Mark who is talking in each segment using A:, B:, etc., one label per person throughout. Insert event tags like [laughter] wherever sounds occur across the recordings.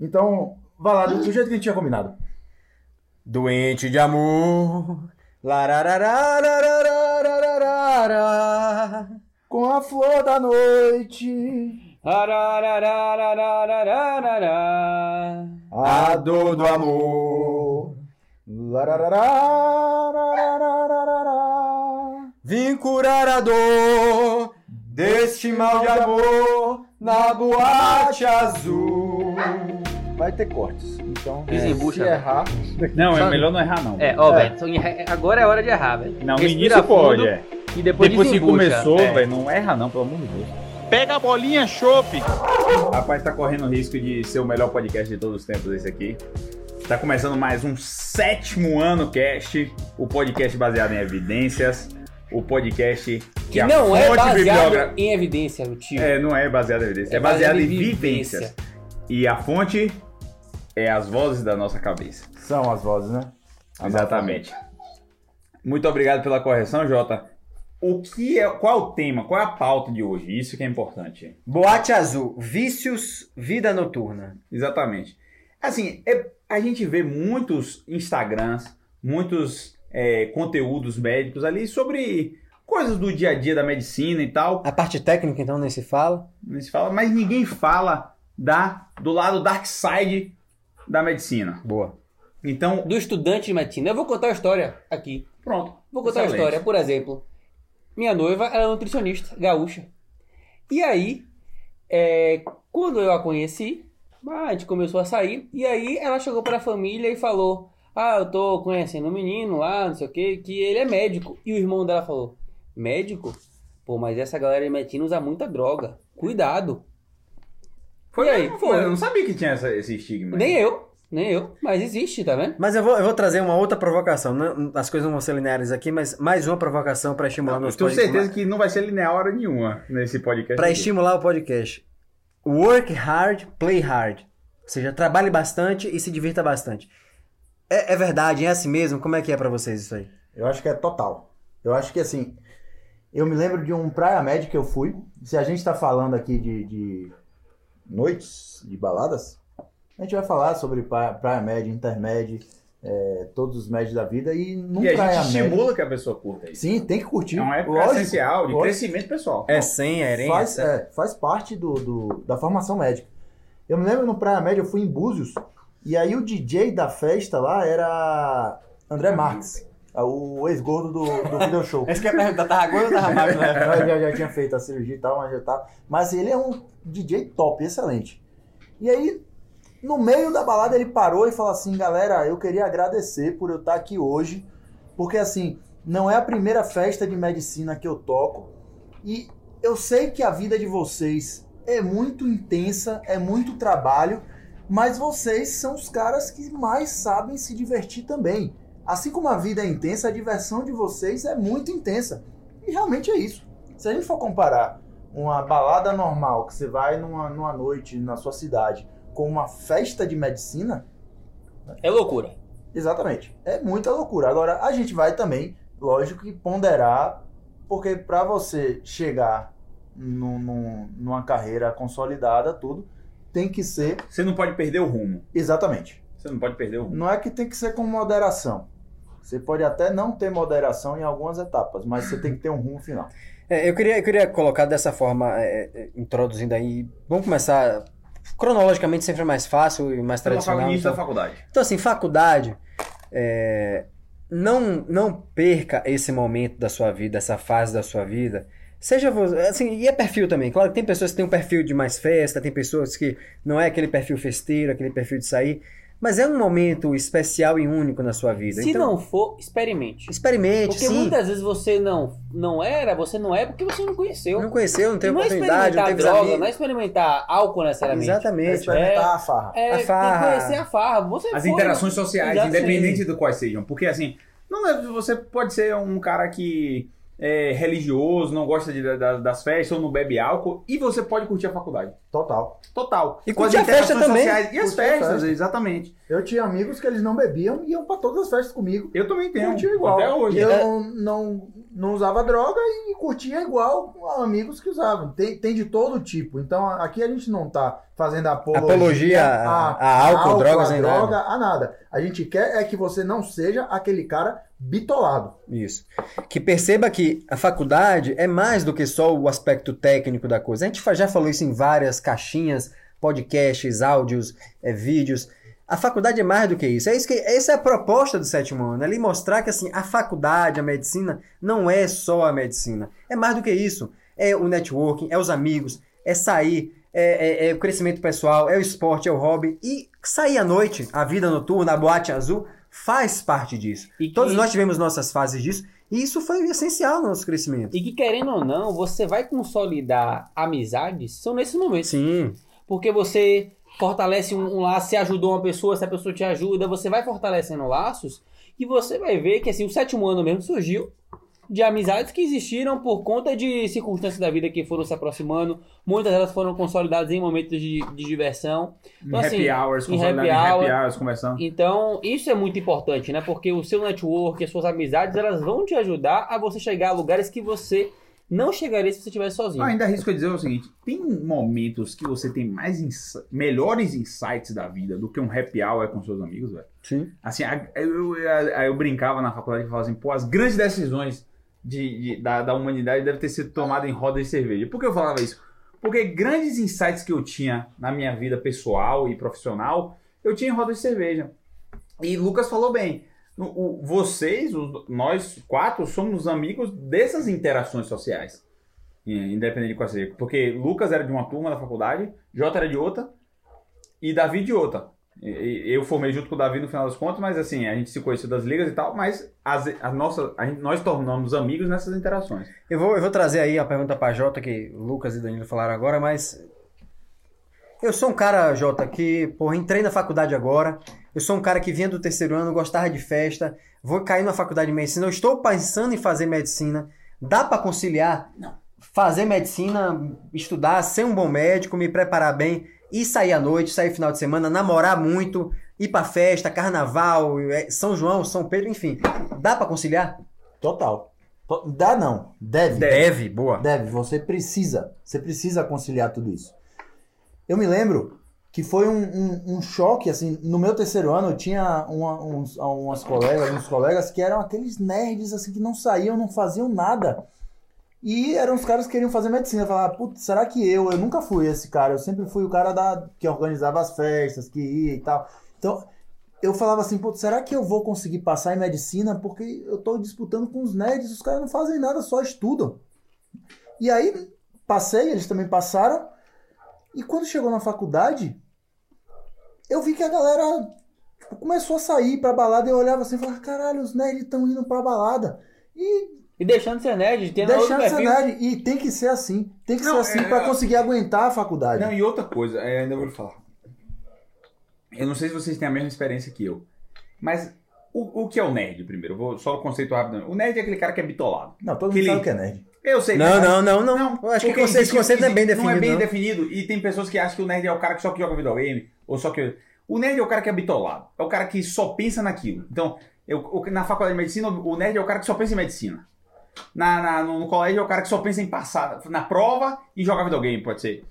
A: Então, vá lá, do, do jeito que a gente tinha combinado.
B: Doente de amor.
A: Com a flor da noite. A dor do amor.
B: Vim curar a dor deste mal de amor na boate azul.
A: Vai ter cortes. Então,
C: Desembucha,
A: se errar,
D: Não, é melhor não errar, não.
C: É, ó,
A: É.
C: velho, então, agora é hora de errar, velho.
D: Não, no
C: Respira
D: início
C: fundo
D: pode, é.
C: E depois,
D: Depois que começou,
C: É.
D: velho, não erra não, pelo amor de Deus.
E: Pega a bolinha, chope.
D: Rapaz, tá correndo o risco de ser o melhor podcast de todos os tempos esse aqui. Tá começando mais um sétimo ano cast, o podcast baseado em evidências, o podcast que,
C: Que
D: a
C: não é baseado
D: bibliográfica-
C: em evidência, meu tio.
D: É, não é baseado em evidências, é,
C: É
D: baseado,
C: baseado
D: em
C: em
D: vivências.
C: vivência.
D: E a fonte é as vozes da nossa cabeça.
A: são as vozes, né?
D: Exatamente. Muito obrigado pela correção, Jota. O que é, qual é o tema, qual é a pauta de hoje? Isso que é importante.
B: Boate azul. Vícios, vida noturna.
D: Exatamente. Assim, é- a gente vê muitos Instagrams, muitos é, conteúdos médicos ali sobre coisas do dia a dia da medicina e tal.
B: A parte técnica, então, nem se fala.
D: Não se fala, mas ninguém fala da, do lado dark side da medicina.
B: Boa.
D: Então,
C: Do estudante de medicina. Eu vou contar a história aqui.
D: pronto.
C: Vou contar
D: Excelente.
C: a história. Por exemplo, minha noiva era é nutricionista, gaúcha. E aí, é, quando eu a conheci, a gente começou a sair. E aí ela chegou para a família e falou: Ah, eu tô conhecendo um menino lá, não sei o que, que ele é médico. E o irmão dela falou: Médico? Pô, mas essa galera de medicina usa muita droga. Cuidado.
D: Foi
C: E aí?
D: mesmo, foi. Eu não sabia que tinha essa- esse estigma.
C: Nem eu, nem eu. Mas existe, tá vendo?
B: Mas eu vou, eu vou trazer uma outra provocação. Não- as coisas não vão ser lineares aqui, mas mais uma provocação para estimular
D: Eu
B: meus
D: tenho
B: podcasts.
D: certeza que não vai ser linear hora nenhuma nesse podcast.
B: Para estimular o podcast. Work hard, play hard. Ou seja, trabalhe bastante e se divirta bastante. É, é verdade, é assim mesmo? Como é que é para vocês isso aí?
A: Eu acho que é total. Eu acho que assim. Eu me lembro de um Praia Med que eu fui. Se a gente tá falando aqui de, de noites, de baladas, a gente vai falar sobre Praia, Med, Intermed, é, todos os médios da vida. E num
D: E a gente estimula que a pessoa curta isso.
A: Sim, tem que curtir.
D: É uma época
A: Lógico,
D: essencial de
A: lógico.
D: crescimento pessoal.
B: É sem, é herência?
A: faz, é, faz parte do, do- da formação médica. Eu me lembro no Praia Média, eu fui em Búzios, e aí o DJ da festa lá era André Marques, o ex-gordo do, do video show. [laughs]
B: Esse que é pergunta, tava gordo ou tava magro, né? [laughs]
A: Já, já tinha feito a cirurgia e tal, mas já tá. Mas ele é um DJ top, excelente. E aí, no meio da balada, ele parou e falou assim: galera, eu queria agradecer por eu estar aqui hoje, porque assim, não é a primeira festa de medicina que eu toco, e eu sei que a vida de vocês é muito intensa, é muito trabalho, mas vocês são os caras que mais sabem se divertir também. Assim como a vida é intensa, a diversão de vocês é muito intensa. E realmente é isso. Se a gente for comparar uma balada normal que você vai numa, numa noite na sua cidade com uma festa de medicina,
C: É loucura.
A: exatamente. É muita loucura. Agora, a gente vai também, lógico, que ponderar, porque para você chegar num- num- numa carreira consolidada, tudo, tem que ser
D: Você não pode perder o rumo.
A: exatamente.
D: Você não pode perder o rumo.
A: Não é que tem que ser com moderação. Você pode até não ter moderação em algumas etapas, mas você tem que ter um rumo final.
B: É, eu, queria, eu queria colocar dessa forma, é, é, introduzindo aí. Vamos começar cronologicamente, sempre é mais fácil e mais
D: Pelo
B: tradicional. então-
D: da faculdade.
B: Então, assim, faculdade, é, não, não perca esse momento da sua vida, essa fase da sua vida. Seja você, assim, e é perfil também. Claro que tem pessoas que têm um perfil de mais festa, tem pessoas que não é aquele perfil festeiro, aquele perfil de sair, mas é um momento especial e único na sua vida.
C: Se
B: então,
C: não for, experimente.
B: experimente,
C: Porque
B: sim.
C: muitas vezes você não, não era, você não é porque você não conheceu.
B: Não conheceu, não teve
C: não é
B: oportunidade, não
C: experimentar
B: teve
C: droga,
B: amigos.
C: não é experimentar álcool necessariamente.
A: É
B: Exatamente.
A: experimentar a farra.
C: É,
B: A
C: tem
B: farra.
C: que conhecer a farra. Você
D: As
C: foi,
D: interações sociais,
C: Exatamente.
D: independente do quais sejam. Porque assim, não é, você pode ser um cara que é religioso, não gosta de- da- das festas ou não bebe álcool, e você pode curtir a faculdade.
A: Total.
D: Total.
B: E curtir a festa também.
D: sociais E as
A: a
D: festas,
A: festa.
D: exatamente.
A: Eu tinha amigos que eles não bebiam e iam pra todas as festas comigo.
D: Eu também tenho.
A: Curtiu igual.
D: Até hoje.
A: Eu
B: É.
A: não, não, não usava droga e curtia igual amigos que usavam. Tem, tem de todo tipo. Então aqui a gente não tá fazendo apologia,
B: Apologia a- a álcool, drogas,
A: a droga, a nada. A gente quer é que você não seja aquele cara bitolado.
B: Isso. Que perceba que a faculdade é mais do que só o aspecto técnico da coisa. A gente já falou isso em várias caixinhas, podcasts, áudios, eh, vídeos. A faculdade é mais do que isso. É isso que essa é a proposta do sétimo ano, é mostrar que assim, a faculdade, a medicina não é só a medicina. É mais do que isso. É o networking, é os amigos, é sair, é, é- é o crescimento pessoal, é o esporte, é o hobby e sair à noite, a vida noturna, a boate azul faz parte disso.
C: E que-
B: Todos nós tivemos nossas fases disso e isso foi essencial no nosso crescimento.
C: E que querendo ou não, você vai consolidar amizades são nesses momentos.
B: Sim,
C: Porque você fortalece um, um laço, você ajudou uma pessoa, se a pessoa te ajuda, você vai fortalecendo laços e você vai ver que assim, o sétimo ano mesmo surgiu de amizades que existiram por conta de circunstâncias da vida que foram se aproximando. Muitas delas foram consolidadas em momentos de, de diversão. Então,
D: Em
C: assim,
D: happy hours,
C: em happy
D: em happy
C: hour.
D: hours, conversando.
C: Então, isso é muito importante, né? Porque o seu network, as suas amizades, elas vão te ajudar a você chegar a lugares que você não chegaria se você estivesse sozinho.
D: Não, ainda arrisco a dizer o seguinte: tem momentos que você tem mais ins- melhores insights da vida do que um happy hour com seus amigos, velho.
B: sim.
D: Assim, a- eu, eu, eu brincava na faculdade e falava assim, pô, as grandes decisões de, de- da, da humanidade devem ter sido tomadas em roda de cerveja. Por que eu falava isso? Porque grandes insights que eu tinha na minha vida pessoal e profissional, eu tinha em roda de cerveja. E Lucas falou bem. o- o- vocês, nós quatro, somos amigos dessas interações sociais. Independente de qual seja. Porque Lucas era de uma turma da faculdade, Jota era de outra e Davi de outra. Eu formei junto com o Davi no final das contas, mas assim, a gente se conheceu das ligas e tal, mas as, as nossas, a gente, nós tornamos amigos nessas interações.
B: Eu vou, eu vou trazer aí a pergunta pra Jota, que o Lucas e Danilo falaram agora, mas. Eu sou um cara, Jota, que, porra, entrei na faculdade agora. Eu sou um cara que vinha do terceiro ano, gostava de festa. Vou cair na faculdade de medicina. Eu estou pensando em fazer medicina. Dá pra conciliar? Fazer medicina, estudar, ser um bom médico, me preparar bem e sair à noite, sair final de semana, namorar muito, ir pra festa, carnaval, eh, São João, São Pedro, enfim. Dá pra conciliar?
A: Total. To- Dá não. Deve.
B: Deve, boa.
A: Deve, você precisa. Você precisa conciliar tudo isso. Eu me lembro que foi um, um- um choque, assim, no meu terceiro ano eu tinha uma- uns, umas colegas, uns colegas que eram aqueles nerds, assim, que não saíam, não faziam nada. E eram os caras que queriam fazer medicina. Eu falava, putz, será que eu? Eu nunca fui esse cara. Eu sempre fui o cara da, que organizava as festas, que ia e tal. Então, eu falava assim, putz, será que eu vou conseguir passar em medicina? Porque eu tô disputando com os nerds, os caras não fazem nada, só estudam. E aí, passei, eles também passaram. E quando chegou na faculdade, eu vi que a galera tipo, começou a sair pra balada e eu olhava assim e falava, caralho, os nerds estão indo pra balada. E
C: E deixando de ser nerd, tendo outro
A: deixando de ser nerd. E tem que ser assim. Tem que
D: Não,
A: ser assim
D: é-
A: pra conseguir aguentar a faculdade.
D: Não, e outra coisa, é, ainda vou lhe falar. Eu não sei se vocês têm a mesma experiência que eu, mas o, o que é o nerd, primeiro? Eu vou só o conceito rápido. O nerd é aquele cara que é bitolado.
A: Não, todo mundo
D: Aquele-
A: sabe o que é nerd.
D: Eu sei.
B: Não,
D: mas-
B: não, não, não. Eu acho que esse conceito não é bem definido.
D: Não é bem
B: não.
D: definido. E tem pessoas que acham que o nerd é o cara que só que joga videogame, ou só que. O nerd é o cara que é bitolado. É o cara que só pensa naquilo. Então, eu, na faculdade de medicina, o nerd é o cara que só pensa em medicina. Na, na- no, no colégio é o cara que só pensa em passar na prova e jogar videogame, pode ser.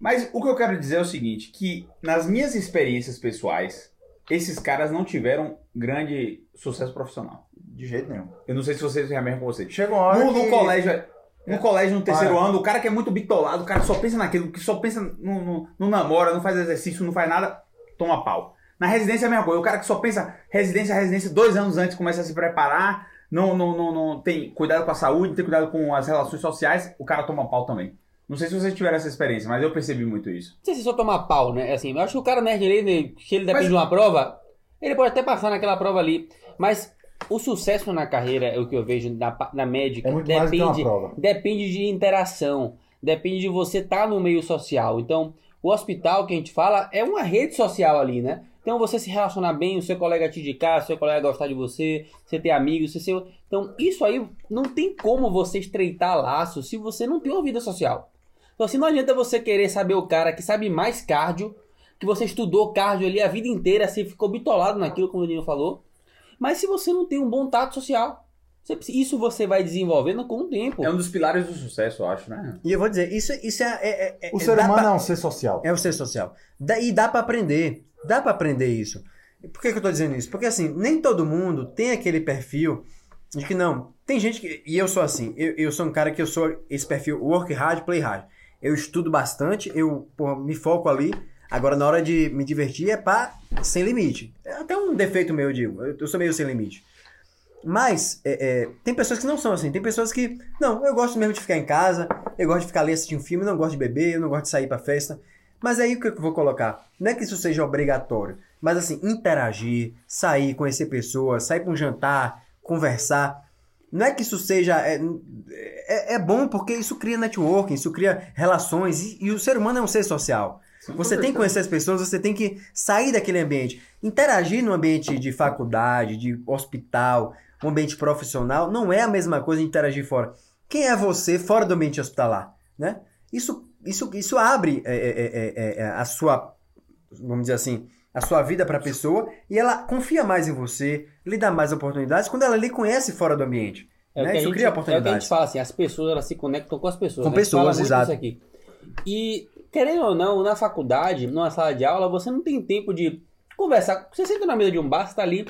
D: Mas o que eu quero dizer é o seguinte, que nas minhas experiências pessoais, esses caras não tiveram grande sucesso profissional.
A: De jeito nenhum.
D: Eu não sei se vocês têm a mesma com vocês.
A: Chega uma hora
D: No, no
A: que-
D: colégio, no colégio, no terceiro
A: Para.
D: ano, o cara que é muito bitolado, o cara que só pensa naquilo, que só pensa no, no, no namora, não faz exercício, não faz nada, toma pau. Na residência é a mesma coisa, o cara que só pensa residência, residência, dois anos antes começa a se preparar, não, não, não, não tem cuidado com a saúde, tem cuidado com as relações sociais, o cara toma pau também. Não sei se vocês tiveram essa experiência, mas eu percebi muito isso.
C: Não sei se só tomar pau, né? Assim, eu acho que o cara nerd ali, né, se ele depende
D: Mas-
C: de uma prova, ele pode até passar naquela prova ali. Mas o sucesso na carreira, é o que eu vejo na, na médica,
A: É muito mais do que uma
C: depende,
A: prova.
C: depende de interação, depende de você estar no meio social. Então, o hospital que a gente fala é uma rede social ali, né? Então, você se relacionar bem, o seu colega te indicar, o seu colega gostar de você, você ter amigos, você ser... Então, isso aí não tem como você estreitar laços se você não tem uma vida social. Então, assim, não adianta você querer saber o cara que sabe mais cardio, que você estudou cardio ali a vida inteira, você ficou bitolado naquilo, como o Nino falou. Mas se você não tem um bom tato social, Isso você vai desenvolvendo com o tempo.
D: É um dos pilares do sucesso, eu acho, né?
B: E eu vou dizer, isso, isso é, é- é-
A: O
B: é-
A: ser humano
B: pra-
A: é um ser social.
B: É o ser social. Da- e dá pra aprender. Dá pra aprender isso. Por que, que eu tô dizendo isso? Porque assim, nem todo mundo tem aquele perfil de que não. Tem gente que. E eu sou assim. Eu, eu sou um cara que eu sou esse perfil work hard, play hard. Eu estudo bastante, eu pô, me foco ali. Agora, na hora de me divertir, é pá, sem limite. É até um defeito meu, eu digo. Eu, sou meio sem limite. Mas, é, é, tem pessoas que não são assim. Tem pessoas que, não, eu gosto mesmo de ficar em casa, eu gosto de ficar ali assistindo filme, eu não gosto de beber, eu não gosto de sair pra festa. Mas aí o que eu vou colocar? Não é que isso seja obrigatório, mas assim, interagir, sair, conhecer pessoas, sair pra um jantar, conversar. Não é que isso seja. É, é, é bom porque isso cria networking, isso cria relações, e, e o ser humano é um ser social. Você tem que conhecer as pessoas, você tem que sair daquele ambiente. Interagir no ambiente de faculdade, de hospital, um ambiente profissional, não é a mesma coisa de interagir fora. Quem é você fora do ambiente hospitalar? Né? Isso, isso, isso abre é, é, é, é, a sua, vamos dizer assim, a sua vida para a pessoa e ela confia mais em você, lhe dá mais oportunidades quando ela lhe conhece fora do ambiente.
C: É
B: né? Isso
C: gente,
B: cria
C: é o que a
B: oportunidades.
C: gente fala assim, as pessoas elas se conectam com as pessoas.
B: Com
C: né?
B: Pessoas, exato.
C: isso aqui. E, querendo ou não, na faculdade, numa sala de aula, você não tem tempo de conversar. Você senta na mesa de um bar, você tá ali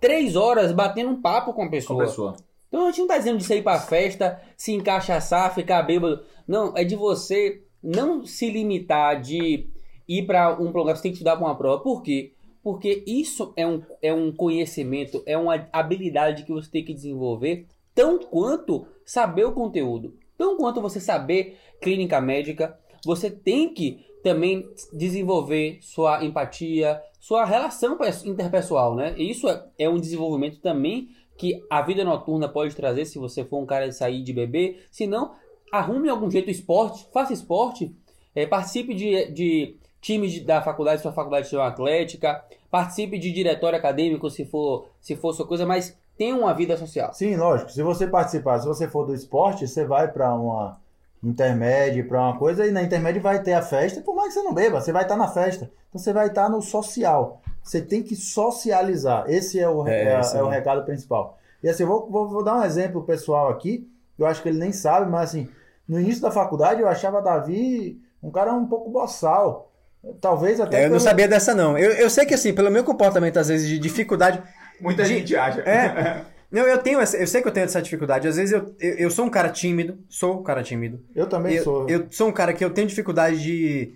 C: três horas batendo um papo com a
D: Com a
C: pessoa.
D: pessoa.
C: Então a gente não tá dizendo de sair pra festa, se encaixaçar, ficar bêbado. Não, é de você não se limitar de ir pra um lugar, você tem que estudar pra uma prova. Por quê? Porque isso é um, é um conhecimento, é uma habilidade que você tem que desenvolver, tão quanto saber o conteúdo. Tão quanto você saber clínica médica, você tem que também desenvolver sua empatia, sua relação pes- interpessoal, né? E isso é, é um desenvolvimento também que a vida noturna pode trazer se você for um cara de sair de beber. Se não, arrume algum jeito esporte, faça esporte, eh, participe de, de times de- da faculdade, sua faculdade for atlética, participe de diretório acadêmico se for, se for sua coisa, mas tenha uma vida social.
A: Sim, lógico. Se você participar, se você for do esporte, você vai pra uma intermédia, pra uma coisa, e na intermédia vai ter a festa, por mais que você não beba, você vai estar na festa. Então você vai estar no social. Você tem que socializar. Esse é o,
B: É,
A: é,
B: esse
A: é o
B: é.
A: recado principal. E assim, eu vou, vou, vou dar um exemplo pessoal aqui, eu acho que ele nem sabe, mas assim, no início da faculdade eu achava Davi um cara um pouco boçal. Talvez até
B: É, eu não
A: pelo-
B: sabia dessa, não. Eu, eu sei que, assim, pelo meu comportamento, às vezes, de dificuldade.
D: Muita
B: De-
D: gente acha.
B: É. [laughs] Não, eu tenho essa, eu sei que eu tenho essa dificuldade. Às vezes eu, eu, eu sou um cara tímido, sou um cara tímido.
A: Eu também
B: Eu,
A: sou.
B: eu sou um cara que eu tenho dificuldade de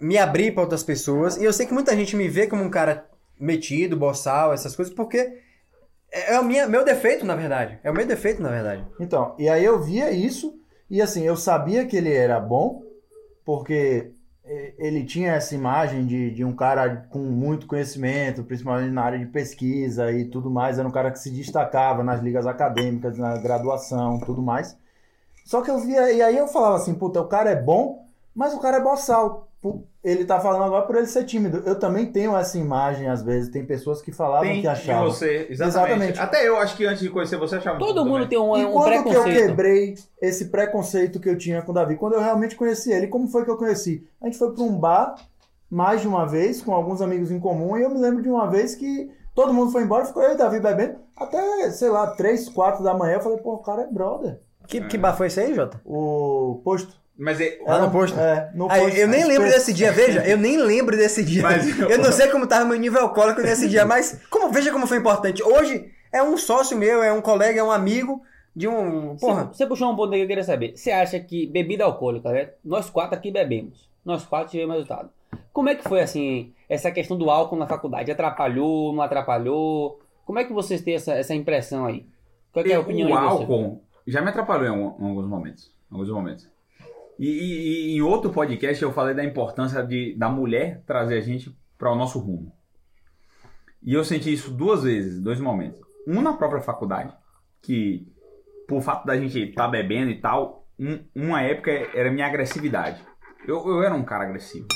B: me abrir para outras pessoas. E eu sei que muita gente me vê como um cara metido, boçal, essas coisas, porque é, é o minha, meu defeito, na verdade. É o meu defeito, na verdade.
A: Então, e aí eu via isso, e assim, eu sabia que ele era bom, porque ele tinha essa imagem de, de um cara com muito conhecimento, principalmente na área de pesquisa e tudo mais. Era um cara que se destacava nas ligas acadêmicas, na graduação, tudo mais. Só que eu via, e aí eu falava assim, puta, o cara é bom, mas o cara é boçal. Ele tá falando agora por ele ser tímido. Eu também tenho essa imagem, às vezes. Tem pessoas que falavam
D: Tem
A: que
D: de
A: achavam.
D: você, exatamente.
A: Exatamente.
D: Até eu acho que antes de conhecer você achava
C: Todo mundo
D: também.
C: tem um,
A: E
C: um
A: quando que eu
C: preconceito.
A: quebrei esse preconceito que eu tinha com o Davi? Quando eu realmente conheci ele. Como foi que eu conheci? A gente foi para um bar mais de uma vez, com alguns amigos em comum, e eu me lembro de uma vez que todo mundo foi embora, ficou eu e o Davi bebendo, até, sei lá, 3, 4 da manhã. Eu falei, pô, o cara é brother.
B: Que, que bar foi esse aí, Jota?
A: O posto.
D: Mas é,
B: Ah, no posto?
A: É, no
B: Aí,
A: posto.
B: eu nem lembro desse dia, [laughs] veja, eu nem lembro desse dia.
D: Mas-
B: eu não sei como tava meu nível alcoólico nesse dia, mas como, veja como foi importante. Hoje é um sócio meu, é um colega, é um amigo de um. Porra.
C: Você, você puxou um ponto aí que eu queria saber. Você acha que bebida alcoólica, né? Nós quatro aqui bebemos. Nós quatro tivemos resultado. Como é que foi, assim, essa questão do álcool na faculdade? Atrapalhou, não atrapalhou? Como é que vocês têm essa, essa impressão aí? Qual que é a opinião
D: o
C: aí de você?
D: álcool já me atrapalhou em alguns momentos. em alguns momentos. E, e- e em outro podcast eu falei da importância de, da mulher trazer a gente para o nosso rumo. E eu senti isso duas vezes, dois momentos. Um na própria faculdade, que por fato da gente estar bebendo e tal, um- uma época era minha agressividade. Eu, eu era um cara agressivo.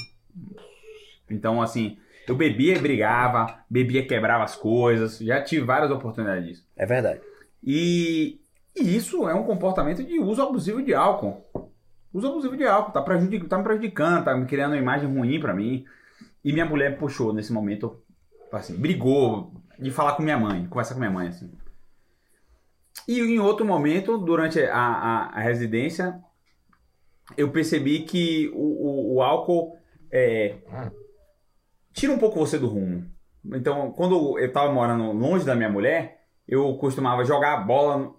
D: Então, assim, eu bebia e brigava, bebia e quebrava as coisas. Já tive várias oportunidades disso.
B: É verdade.
D: E, e isso é um comportamento de uso abusivo de álcool. Uso abusivo de álcool, tá, prejudic, tá me prejudicando, tá me criando uma imagem ruim pra mim. E minha mulher puxou nesse momento, assim, brigou de falar com minha mãe, conversar com minha mãe, assim. E em outro momento, durante a, a, a residência, eu percebi que o, o, o álcool é, tira um pouco você do rumo. Então, quando eu tava morando longe da minha mulher, eu costumava jogar a bola,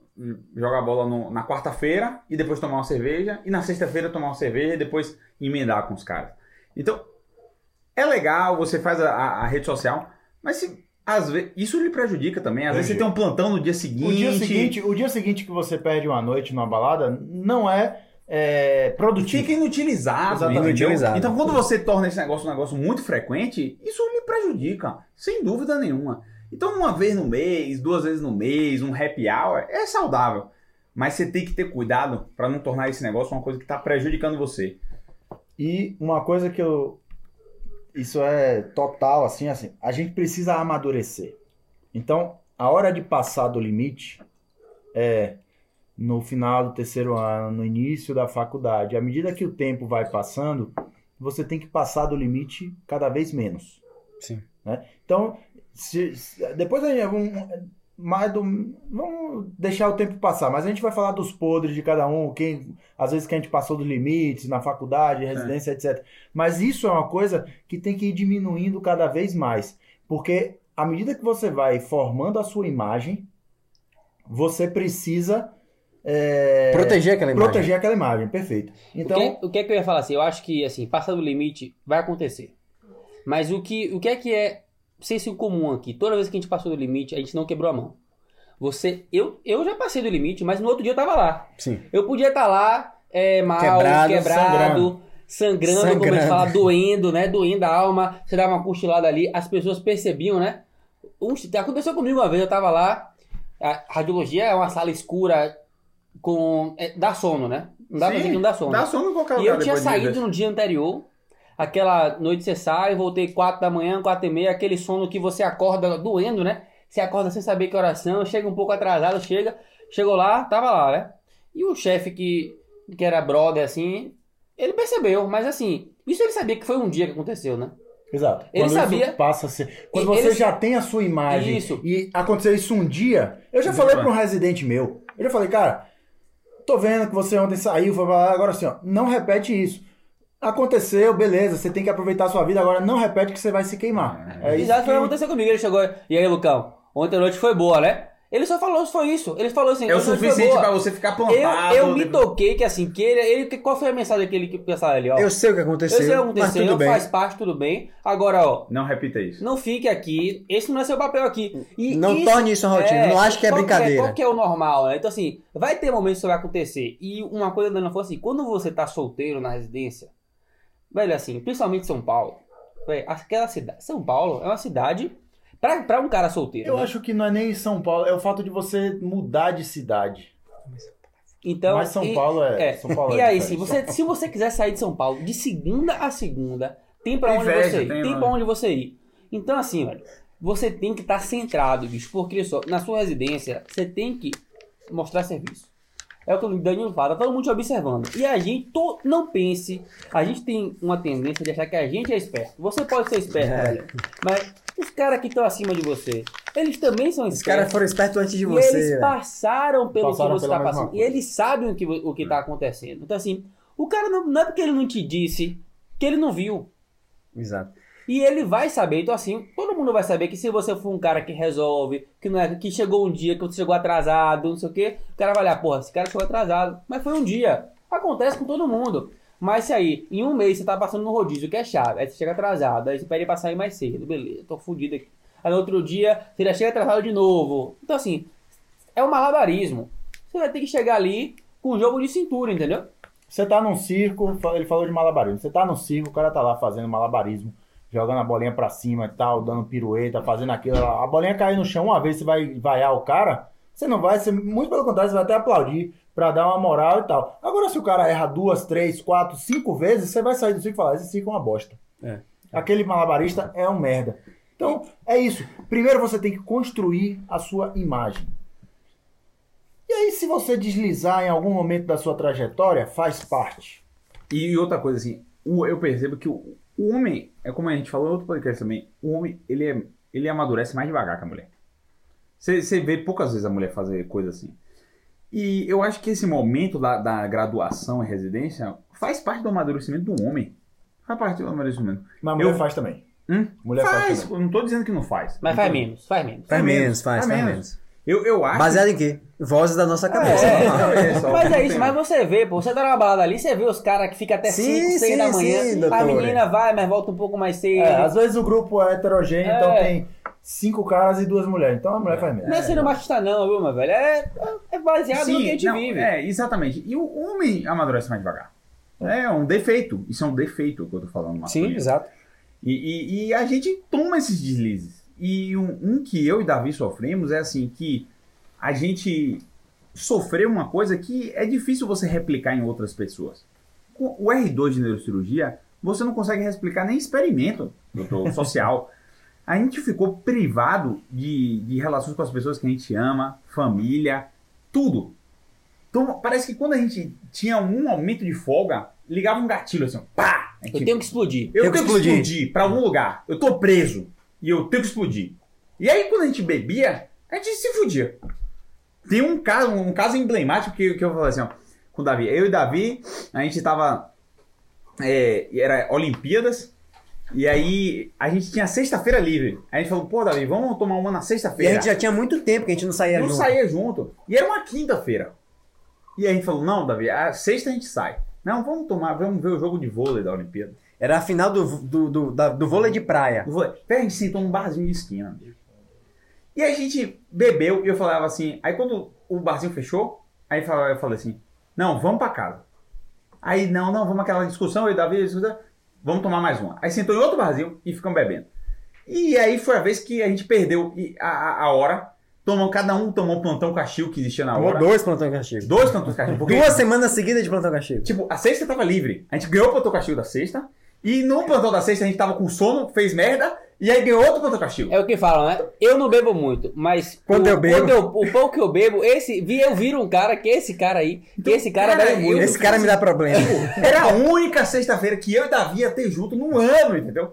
D: jogar a bola no- na quarta-feira e depois tomar uma cerveja, e na sexta-feira tomar uma cerveja e depois emendar com os caras. Então, é legal, você faz a, a- rede social, mas se, às vezes, isso lhe prejudica também. Às vezes você tem um plantão no dia seguinte.
A: O dia seguinte, o dia seguinte que você perde uma noite numa balada não é, é, produtivo.
D: Fica inutilizado.
A: Exatamente.
B: Inutilizado.
D: Então, quando você torna esse negócio um negócio muito frequente, isso lhe prejudica, sem dúvida nenhuma. Então, uma vez no mês, duas vezes no mês, um happy hour, é saudável. Mas você tem que ter cuidado para não tornar esse negócio uma coisa que está prejudicando você.
A: E uma coisa que eu. Isso é total, assim, assim. A gente precisa amadurecer. Então, a hora de passar do limite é no final do terceiro ano, no início da faculdade. À medida que o tempo vai passando, você tem que passar do limite cada vez menos.
B: Sim.
A: Né? Então, se- se- depois a gente vamos, mais do, vamos deixar o tempo passar, mas a gente vai falar dos podres de cada um, quem às vezes que a gente passou dos limites na faculdade, residência, etc. Mas isso é uma coisa que tem que ir diminuindo cada vez mais, porque à medida que você vai formando a sua imagem, você precisa é,
B: Proteger aquela imagem.
A: proteger aquela imagem, perfeito. Então,
C: o, que, o que é que eu ia falar assim? Eu acho que, assim, passar do limite vai acontecer. Mas o que, o que é que é senso comum aqui? Toda vez que a gente passou do limite, a gente não quebrou a mão. Você, eu, eu já passei do limite, mas no outro dia eu tava lá.
B: Sim.
C: Eu podia estar lá, é, mal,
B: Quebrado,
C: quebrado, sangrando, como a gente
B: Sangrando.
C: fala, doendo, né? Doendo a alma. Você dava uma cochilada ali, as pessoas percebiam, né? Um, aconteceu comigo uma vez, eu tava lá, a radiologia é uma sala escura com. É, dá sono, né? Não dá pra dizer que não dá sono.
D: Dá sono em qualquer
C: E
D: lugar
C: eu tinha saído no dia anterior. Aquela noite você sai, voltei 4 da manhã, 4 e meia, aquele sono que você acorda doendo, né? Você acorda sem saber que oração, chega um pouco atrasado, chega, chegou lá, tava lá, né? E o chefe que, que era brother, assim, ele percebeu, mas assim, isso ele sabia que foi um dia que aconteceu, né?
A: Exato.
C: Ele
A: Quando
C: sabia-
A: passa a ser... Quando você
C: ele-
A: já tem a sua imagem
C: Isso.
A: e aconteceu isso um dia, eu já falei para um residente meu, eu já falei, cara, tô vendo que você ontem saiu, foi pra lá, agora assim, ó, não repete isso. Aconteceu, beleza, você tem que aproveitar a sua vida, agora não repete que você vai se queimar. É isso
C: Exato, foi o que aconteceu comigo. Ele chegou, e aí, Lucão, ontem a noite foi boa, né? Ele só falou, foi isso. Ele falou assim,
D: É o
C: "Ontem a noite foi
D: suficiente
C: boa."
D: pra você ficar plantado.
C: Eu, eu me
D: depois-
C: toquei que assim, que ele, ele, que- qual foi a mensagem que ele que pensava ali, ó?
B: Eu sei o que
C: Eu
B: aconteceu.
C: sei o que
B: mas
C: aconteceu,
B: tudo bem.
C: faz parte, tudo bem. Agora, ó,
D: Não repita isso.
C: não fique aqui, esse não é seu papel aqui. E
B: Não torne isso uma rotina, não ache que é
C: qual
B: brincadeira.
C: qual que é o normal, né? Então, assim, vai ter momentos que isso vai acontecer. E uma coisa da Dana falou assim, quando você tá solteiro na residência, velho, assim, principalmente São Paulo, velho, aquela cidade, São Paulo é uma cidade pra, pra um cara solteiro.
A: Eu
C: né?
A: acho que não é nem São Paulo, é o fato de você mudar de cidade.
C: Então,
A: Mas São
C: e-
A: Paulo é...
C: É.
A: São Paulo
C: E
A: é
C: aí, se você, se você quiser sair de São Paulo de segunda a segunda, tem pra
D: Tem
C: onde
D: inveja,
C: você ir.
D: tem,
C: Tem, pra onde você ir. Então, assim, velho, você tem que estar centrado, bicho. Porque só, na sua residência, você tem que mostrar serviço. É o que o Danilo fala, todo mundo te observando. E a gente, to- não pense, a gente tem uma tendência de achar que a gente é esperto. Você pode ser esperto,
B: É.
C: velho. Mas os caras que estão acima de você, eles também são
B: Os
C: espertos.
B: caras foram espertos antes de
C: E
B: você.
C: eles
B: velho.
C: passaram pelo
A: Passaram
C: que você está passando. E eles sabem o que, o que tá acontecendo. Então, assim, o cara não, não é porque ele não te disse que ele não viu.
B: Exato.
C: E ele vai saber. Então, assim, todo mundo vai saber que se você for um cara que resolve, que não é que chegou um dia que você chegou atrasado, não sei o quê, o cara vai olhar, porra, esse cara chegou atrasado. Mas foi um dia. Acontece com todo mundo. Mas se aí, em um mês você tá passando no rodízio, que é chave, aí você chega atrasado, aí você pede pra sair mais cedo, beleza, tô fudido aqui. Aí no outro dia, você já chega atrasado de novo. Então, assim, é um malabarismo. Você vai ter que chegar ali com um jogo de cintura, entendeu?
A: Você tá num circo, ele falou de malabarismo. Você tá no circo, o cara tá lá fazendo malabarismo, jogando a bolinha pra cima e tal, dando pirueta, fazendo aquilo. A bolinha cair no chão uma vez, você vai vaiar o cara, você não vai, você, muito pelo contrário, você vai até aplaudir pra dar uma moral e tal. Agora, se o cara erra duas, três, quatro, cinco vezes, você vai sair do circo e falar: esse circo é uma bosta.
B: É.
A: Aquele malabarista é um merda. Então, é isso. Primeiro você tem que construir a sua imagem. E aí, se você deslizar em algum momento da sua trajetória, faz parte.
D: E outra coisa, assim, eu percebo que o, o homem, é como a gente falou no outro podcast também, o homem, ele, é, ele amadurece mais devagar que a mulher. Você você vê poucas vezes a mulher fazer coisa assim. E eu acho que esse momento da, da graduação e residência faz parte do amadurecimento do homem. Faz parte do amadurecimento.
A: Mas a mulher
D: Eu-
A: faz também.
D: Hum?
A: Mulher faz,
D: faz,
A: também.
D: não tô dizendo que não faz.
C: Mas
D: Não
C: faz menos, faz menos.
B: Faz
D: menos,
B: menos, faz,
D: faz
B: faz
D: menos. Eu, eu acho.
B: Baseado em quê? Vozes da nossa cabeça.
C: É,
D: é só-
C: mas é isso, mas você vê, pô, você tá na balada ali, você vê os caras que ficam até
B: Sim,
C: 5, 6
B: sim,
C: da manhã,
B: sim,
C: a menina vai, mas volta um pouco mais cedo.
A: É, às vezes o grupo é heterogêneo,
C: É.
A: então tem cinco caras e duas mulheres. Então a mulher faz mesmo.
C: Não é sendo machista não, viu, meu velho? É, é baseado no que a gente
D: não,
C: vive.
D: É, exatamente. E o homem amadurece mais devagar. É um defeito. Isso é um defeito que eu tô falando.
B: Sim, exato.
D: E, e- e a gente toma esses deslizes. E um, um que eu e Davi sofremos é assim, que a gente sofreu uma coisa que é difícil você replicar em outras pessoas. Com o R2 de neurocirurgia, você não consegue replicar nem experimento, doutor, [laughs] social. A gente ficou privado de, de relações com as pessoas que a gente ama, família, tudo. Então, parece que quando a gente tinha um aumento de folga, ligava um gatilho assim, pá! A
C: Eu
D: gente-
C: tenho que explodir.
D: eu
B: Tenho que explodir.
D: explodir pra algum lugar. Eu tô preso. E eu tenho que explodir. E aí, quando a gente bebia, a gente se fudia. Tem um caso, um caso emblemático que, que eu falei assim, ó, com o Davi. Eu e o Davi, a gente tava. é, era Olimpíadas. E aí, a gente tinha sexta-feira livre. A gente falou, pô, Davi, vamos tomar uma na
B: E a
D: sexta-feira.
B: gente já tinha muito tempo que a gente não saía
D: não
B: junto.
D: saía junto. E era uma quinta-feira. E aí a gente falou, não, Davi, a sexta a gente sai. Não, vamos tomar, vamos ver o jogo de vôlei da Olimpíada.
B: Era a final do, do, do, da- do vôlei de praia.
D: Pera, a gente sentou num barzinho de esquina. E a gente bebeu e eu falava assim. Aí quando o barzinho fechou, aí eu falava- eu falei assim: não, vamos pra casa. Aí, não, não, vamos aquela discussão, eu e Davi, discussão, vamos tomar mais uma. Aí sentou em outro barzinho e ficamos bebendo. E aí foi a vez que a gente perdeu e- a, a, a hora. Tomou, cada um tomou um plantão castigo que existia na
B: Tomou
D: hora.
B: dois plantão castigo.
D: Dois plantões castigo. Porque,
B: Duas semanas seguidas de plantão castigo.
D: tipo, a sexta tava livre. A gente ganhou o plantão castigo da sexta. E no plantão da sexta a gente tava com sono, fez merda. E aí ganhou outro plantão castigo.
C: É o que falam, né? Eu não bebo muito, mas
B: Quando
C: o,
B: eu bebo-
C: quando eu- o pouco que eu bebo, esse, eu viro um cara que esse cara aí, que esse cara
D: cara,
C: bebe muito.
B: Esse cara me dá problema.
D: Era a única sexta-feira que eu e Davi ia ter junto no ano, entendeu?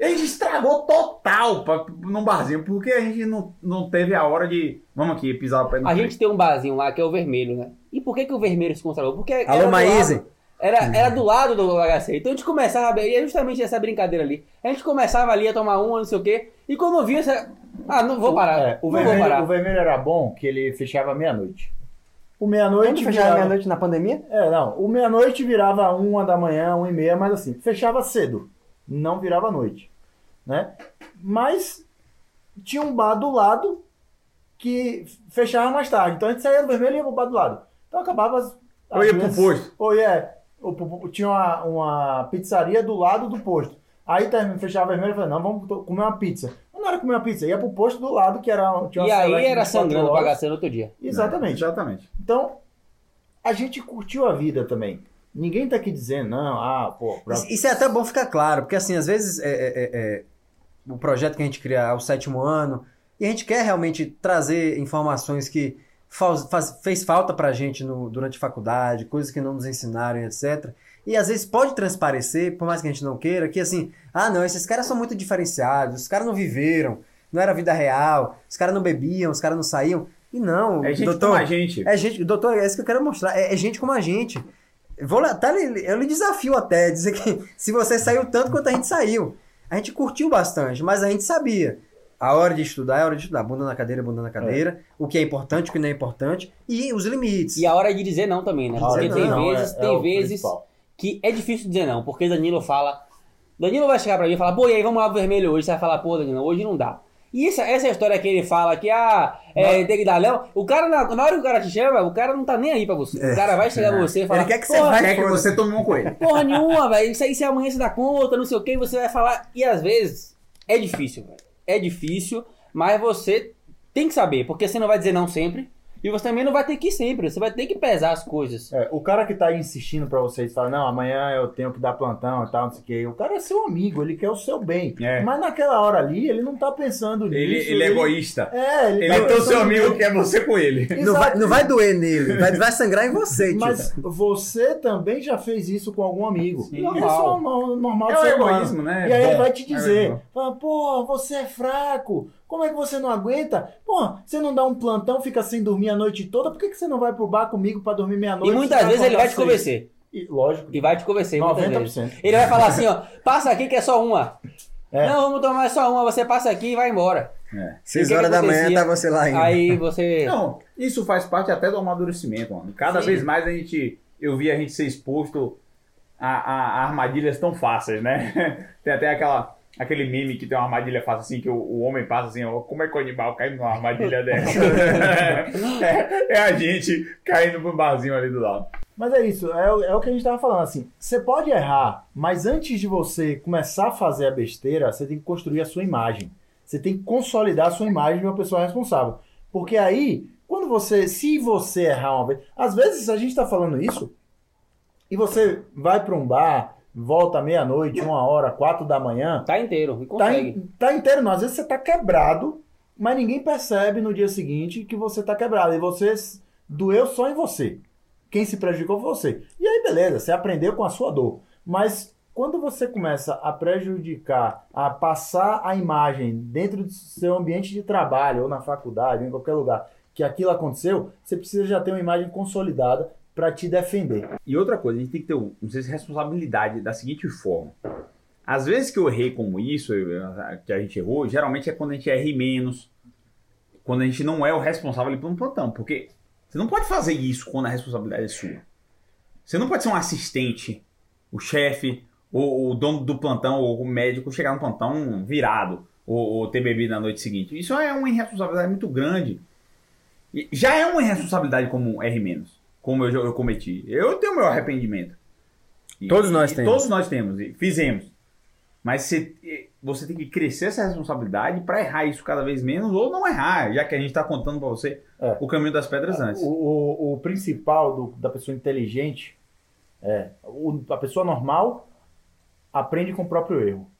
D: E a gente estragou total pra, num barzinho, porque a gente não, não teve a hora de. Vamos aqui, pisar o pé no
C: A
D: freio.
C: gente tem um barzinho lá que é o vermelho, né? E por que, que o vermelho se consagrou? Porque
B: Alô, Maíse?
C: Era, era do lado do HC. Então a gente começava e é justamente essa brincadeira ali. A gente começava ali a tomar uma, não sei o quê. E quando via, você... ah, não vou parar.
A: É, o,
C: não vou
A: vermelho,
C: parar.
A: o vermelho era bom que ele fechava meia-noite. O
B: Quando
A: meia-noite
B: fechava
A: virava...
B: meia-noite na pandemia?
A: É, não. O meia-noite virava uma da manhã, uma e meia, mas assim, fechava cedo. Não virava noite. Né? Mas tinha um bar do lado que fechava mais tarde. Então a gente saía do vermelho e ia pro bar do lado. Então acabava. as-
D: Ou ia
A: as
D: pro posto.
A: Ou ia. Tinha uma, uma pizzaria do lado do posto. Aí termi- fechava vermelho e falei, não, vamos comer uma pizza. Mas não era comer uma pizza, ia pro posto do lado, que era. Tinha uma
C: E aí era
A: 24
C: sangrando pra no outro dia.
A: Exatamente.
D: Exatamente.
A: Então, a gente curtiu a vida também. Ninguém tá aqui dizendo, não, ah, pô, pra...
B: Isso, isso é até bom ficar claro, porque assim, às vezes é, é, é, é, o projeto que a gente cria é o sétimo ano, e a gente quer realmente trazer informações que faz, faz- fez falta pra gente no, durante a faculdade, coisas que não nos ensinaram, etc. E às vezes pode transparecer, por mais que a gente não queira, que assim, ah não, esses caras são muito diferenciados, os caras não viveram, não era vida real, os caras não bebiam, os caras não saíam. E não,
D: É gente
B: doutor,
D: como a gente.
B: é gente, doutor, é isso que eu quero mostrar. É, é gente como a gente. Vou lá, tá, eu lhe desafio até, dizer que [laughs] se você saiu tanto quanto a gente saiu. A gente curtiu bastante, mas a gente sabia. A hora de estudar é a hora de estudar. Bunda na cadeira, bunda na cadeira. O que é importante, o que não é importante. E os limites.
C: E a hora de dizer não também, né? Porque tem
B: não,
C: vezes,
A: é- é
C: tem
A: o
C: vezes que é difícil dizer não, porque Danilo fala. Danilo vai chegar pra mim e falar, pô, e aí vamos lá pro vermelho hoje. Você vai falar, pô, Danilo, hoje não dá. E essa, essa história que ele fala que, ah, é, tem que dar não. O cara, na, na hora que o cara te chama, o cara não tá nem aí pra você. O cara vai chegar pra você e falar,
B: Ele quer que você
C: "Porra,
B: vá
D: Quer que você tome um coelho.
C: Porra nenhuma, velho. Isso aí se amanhã você dá conta, não sei o que, você vai falar. E às vezes é difícil, velho. É difícil, mas você tem que saber, porque você não vai dizer não sempre. E você também não vai ter que ir sempre. Você vai ter que pesar as coisas.
A: É, o cara que tá insistindo pra vocês, fala, não, amanhã eu tenho que dar plantão e tal, não sei o quê. O cara é seu amigo, ele quer o seu bem.
D: É.
A: Mas naquela hora ali, ele não tá pensando
D: Ele,
A: nisso.
D: ele é egoísta.
A: É, ele,
D: Ele
A: tá
D: é teu seu amigo que é você com ele. [laughs]
B: Não vai, não vai doer nele, vai, vai sangrar em você, tio.
A: Mas você também já fez isso com algum amigo.
C: Sim.
A: Isso é
C: Normal.
A: normal, normal
D: É
A: do humano.
D: egoísmo, né?
A: E aí ele vai te
D: É
A: dizer, fala, pô, você é fraco, como é que você não aguenta? Pô, Porra, você não dá um plantão, fica sem dormir a noite toda, por que, que você não vai pro bar comigo pra dormir meia-noite?
C: E muitas vezes ele vai te convencer.
A: E, lógico.
C: E vai te convencer muitas vezes.
A: 90%.
C: Ele vai falar assim, ó, passa aqui que é só uma.
A: É.
C: Não, vamos tomar só uma, você passa aqui e vai embora.
D: É.
B: Seis horas da manhã tá você lá ainda.
C: Aí você... [laughs]
D: Não, isso faz parte até do amadurecimento, mano. Cada
C: Sim.
D: vez mais a gente. Eu vi a gente ser exposto a, a- a armadilhas tão fáceis, né? [laughs] tem até aquela. Aquele meme que tem uma armadilha fácil assim, que o, o homem passa assim, ó, como é que o animal cai numa armadilha [laughs] dessa? [laughs] é, é a gente caindo pro barzinho ali do lado.
A: Mas é isso, é, o- é o que a gente tava falando, assim, você pode errar, mas antes de você começar a fazer a besteira, você tem que construir a sua imagem. Você tem que consolidar a sua imagem de uma pessoa responsável. Porque aí, quando você, se você errar uma vez, às vezes a gente tá falando isso, e você vai para um bar, volta meia-noite, uma hora, quatro da manhã,
C: Tá inteiro, e
A: tá,
C: consegue.
A: in- tá inteiro, não. Às vezes você tá quebrado, mas ninguém percebe no dia seguinte que você tá quebrado. E você doeu só em você. Quem se prejudicou foi você. E aí, beleza, você aprendeu com a sua dor. Mas quando você começa a prejudicar, a passar a imagem dentro do seu ambiente de trabalho, ou na faculdade, ou em qualquer lugar, que aquilo aconteceu, você precisa já ter uma imagem consolidada para te defender.
D: E outra coisa, a gente tem que ter, não sei se responsabilidade da seguinte forma. Às vezes que eu errei como isso, que a gente errou, geralmente é quando a gente erra menos, quando a gente não é o responsável por um plantão. Porque você não pode fazer isso quando a responsabilidade é sua. Você não pode ser um assistente, o chefe, ou o dono do plantão, ou o médico chegar no plantão virado, ou, ou ter bebido na noite seguinte. Isso é uma irresponsabilidade muito grande. E já é uma irresponsabilidade como R menos, como eu, eu cometi. Eu tenho meu arrependimento. E-
B: Todos nós
D: e
B: temos.
D: Todos nós temos, e fizemos. Mas você, você tem que crescer essa responsabilidade para errar isso cada vez menos ou não errar, já que a gente está contando para você
A: É.
D: o caminho das pedras antes.
A: O, o, o principal do- da pessoa inteligente é o- a pessoa normal aprende com o próprio erro.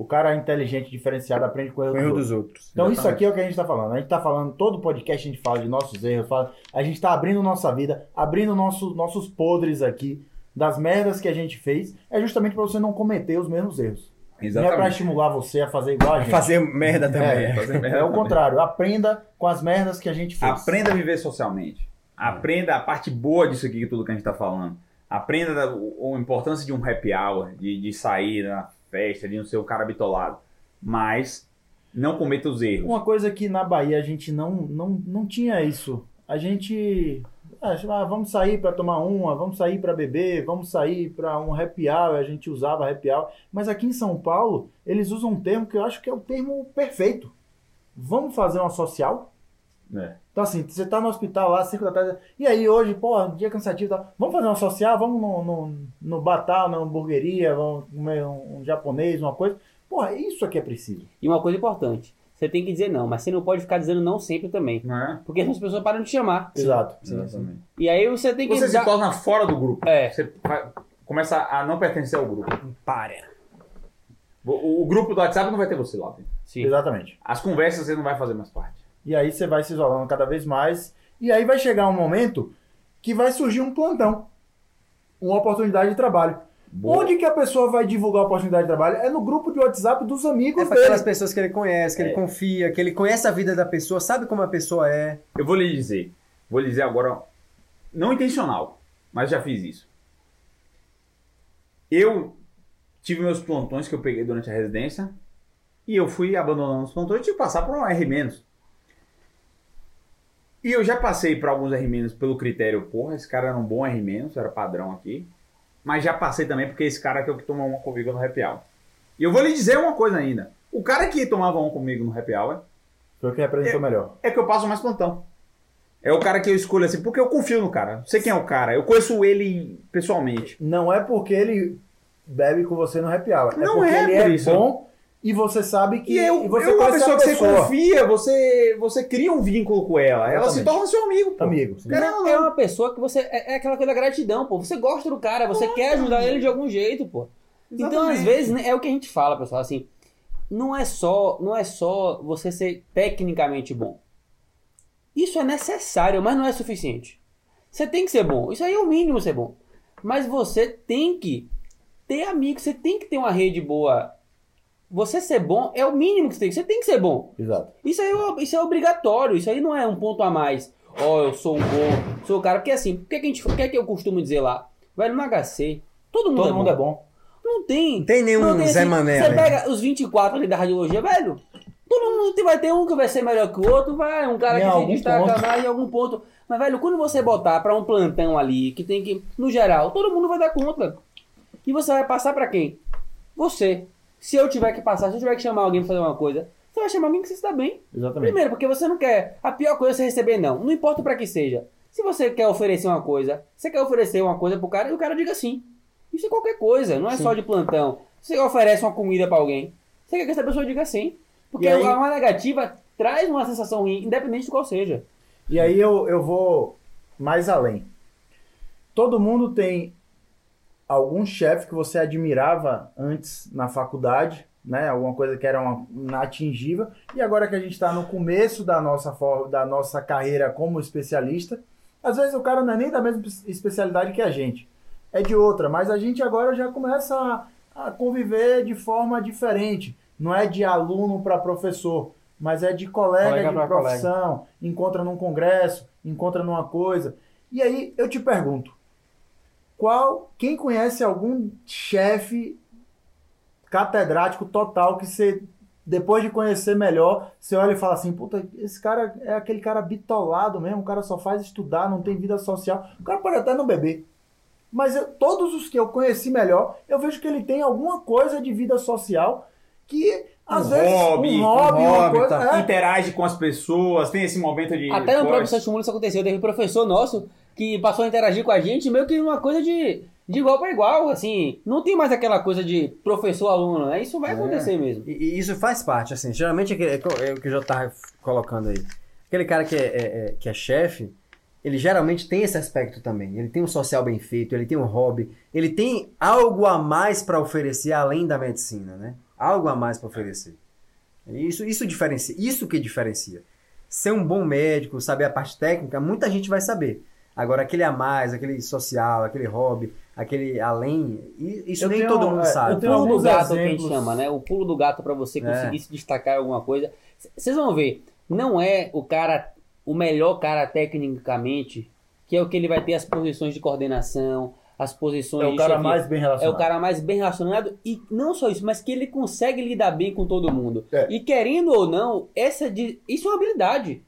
A: O cara inteligente, diferenciado, aprende com o erro, dos outros. Então isso
B: Exatamente.
A: aqui é o que a gente está falando. A gente está falando, todo podcast a gente fala de nossos erros, fala, a gente está abrindo nossa vida, abrindo nosso, nossos podres aqui, das merdas que a gente fez, é justamente para você não cometer os mesmos erros. Não é para estimular você a fazer igual a gente.
B: Fazer merda também.
A: É,
D: Fazer merda
A: é o
D: também.
A: contrário. Aprenda com as merdas que a gente fez.
D: Aprenda a viver socialmente. Aprenda a parte boa disso aqui, tudo que a gente está falando. Aprenda da- o- a importância de um happy hour, de, de sair na festa, de não ser o cara bitolado. Mas não cometa os erros.
A: Uma coisa que na Bahia a gente não, não, não tinha isso. A gente. ah, vamos sair para tomar uma, vamos sair para beber, vamos sair para um happy hour. A gente usava happy hour. Mas aqui em São Paulo, eles usam um termo que eu acho que é o termo perfeito. Vamos fazer uma social?
D: É.
A: Então, assim, você tá no hospital lá, 5 da tarde. E aí, hoje, pô, dia cansativo. tal. Vamos fazer uma social? Vamos no, no, no Batal, na hamburgueria, vamos comer um, um japonês, uma coisa. Porra, isso aqui é preciso.
C: E uma coisa importante, você tem que dizer não, mas você não pode ficar dizendo não sempre também.
D: É?
C: Porque as pessoas param de te chamar.
A: Exato.
D: Exatamente.
C: E aí você tem que
D: Você se
C: dar-
D: torna fora do grupo.
C: É.
D: Você começa a não pertencer ao grupo.
B: Para.
D: O, o grupo do WhatsApp não vai ter você lá.
C: Sim.
A: Exatamente.
D: As conversas você não vai fazer mais parte.
A: E aí você vai se isolando cada vez mais. E aí vai chegar um momento que vai surgir um plantão. Uma oportunidade de trabalho.
D: Boa.
A: Onde que a pessoa vai divulgar a oportunidade de trabalho? É no grupo de WhatsApp dos amigos
B: É
A: dele.
B: aquelas pessoas que ele conhece, que ele confia, que ele conhece a vida da pessoa, sabe como a pessoa é.
D: Eu vou lhe dizer. Vou lhe dizer agora. Não intencional, mas já fiz isso. Eu tive meus plantões que eu peguei durante a residência. E eu fui abandonando os plantões e tive que passar por um R-. E eu já passei por alguns R- pelo critério, porra, esse cara era um bom R-, era padrão aqui. Mas já passei também porque esse cara que é o que toma uma comigo no happy hour. E eu vou lhe dizer uma coisa ainda. O cara que tomava um comigo no happy hour
A: Foi o que representou melhor.
D: é que eu passo mais plantão. É o cara que eu escolho assim, porque eu confio no cara. Sei quem é o cara. Eu conheço ele pessoalmente.
A: Não é porque ele bebe com você no happy hour.
D: Não
A: porque
D: é
A: ele é
D: isso.
A: bom e você sabe que
D: E eu,
A: e você
D: eu uma pessoa
A: a
D: que você confia, você, você cria um vínculo com ela. Ela se
A: Exatamente.
D: torna seu amigo, pô.
A: Amigo.
D: ou
C: É uma pessoa que você. É, é aquela coisa da gratidão, pô. Você gosta do cara, você quer ajudar ele de algum jeito, pô. Então,
D: Exatamente.
C: às vezes, né, é o que a gente fala, pessoal, assim. Não é só, não é só você ser tecnicamente bom. Isso é necessário, mas não é suficiente. Você tem que ser bom. Isso aí é o mínimo ser bom. Mas você tem que ter amigos, você tem que ter uma rede boa você ser bom é o mínimo que você tem. Você tem que ser bom.
A: Exato.
C: Isso aí é, isso é obrigatório, isso aí não é um ponto a mais. Ó, eu sou um bom, sou o cara. Porque assim, o que, é que, a gente, o que é que eu costumo dizer lá? Velho, no HC, todo mundo,
A: Todo
C: é,
A: mundo
C: bom.
A: é bom.
C: Não tem.
B: Não tem nenhum Zé Mané
C: Você
B: ali.
C: pega os 24 ali da radiologia, velho. Todo mundo vai ter um que vai ser melhor que o outro, vai, um cara
A: Em
C: que se destaca mais em algum ponto. Mas, velho, quando você botar pra um plantão ali, que tem que. No geral, todo mundo vai dar conta. E você vai passar pra quem? Você. Se eu tiver que passar, se eu tiver que chamar alguém pra fazer uma coisa, você vai chamar alguém que você se dá bem.
A: Exatamente.
C: Primeiro, porque você não quer. A pior coisa é você receber não. Não importa pra que seja. Se você quer oferecer uma coisa, você quer oferecer uma coisa pro cara e o cara diga sim. Isso é qualquer coisa, não é só de plantão. Você oferece uma comida pra alguém, você quer que essa pessoa diga sim. Porque
A: aí-
C: uma negativa traz uma sensação ruim, independente de qual seja.
A: E aí eu, eu vou mais além. Todo mundo tem algum chefe que você admirava antes na faculdade, né? Alguma coisa que era uma, inatingível. E agora que a gente está no começo da nossa, da nossa carreira como especialista, às vezes o cara não é nem da mesma es- especialidade que a gente, é de outra. Mas a gente agora já começa a, a conviver de forma diferente. Não é de aluno para professor, mas é de colega,
C: Colega
A: de profissão. Encontra num congresso, encontra numa coisa. E aí eu te pergunto, qual, quem conhece algum chefe catedrático total que você, depois de conhecer melhor, você olha e fala assim, puta, esse cara é aquele cara bitolado mesmo, o cara só faz estudar, não tem vida social. O cara pode até não beber. Mas eu- todos os que eu conheci melhor, eu vejo que ele tem alguma coisa de vida social que, às
D: Um
A: vezes,
D: hobby,
A: um hobby,
B: um
A: uma
B: hobby,
A: coisa...
B: tá.
A: é.
D: Interage com as pessoas, tem esse momento de.
C: Até no próprio Santos Mundo isso aconteceu. Teve um professor nosso que passou a interagir com a gente meio que uma coisa de, de igual para igual, assim. Não tem mais aquela coisa de professor-aluno, né? Isso vai acontecer mesmo.
B: E, e isso faz parte, assim. Geralmente é, que- é é o que eu já tava colocando aí. Aquele cara que é, é- é- que é chefe, ele geralmente tem esse aspecto também. Ele tem um social bem feito, ele tem um hobby, ele tem algo a mais para oferecer além da medicina, né? Algo a mais para oferecer. Isso, isso diferencia, isso que diferencia. Ser um bom médico, saber a parte técnica, muita gente vai saber. Agora, aquele a mais, aquele social, aquele hobby, aquele além, isso
A: Eu
B: nem
A: tenho-
B: todo mundo
A: é,
B: sabe.
A: eu
C: O
A: tenho
C: pulo do gato que a gente
A: exemplos.
C: chama, né? O pulo do gato pra você
B: É.
C: conseguir se destacar em alguma coisa. Vocês vão ver, não é o cara, o melhor cara tecnicamente, que é o que ele vai ter as posições de coordenação, as posições
A: É o cara
C: chefia.
A: mais bem
C: É
A: relacionado.
C: o cara mais bem relacionado e não só isso, mas que ele consegue lidar bem com todo mundo.
A: É.
C: E querendo ou não, essa de, isso é uma habilidade.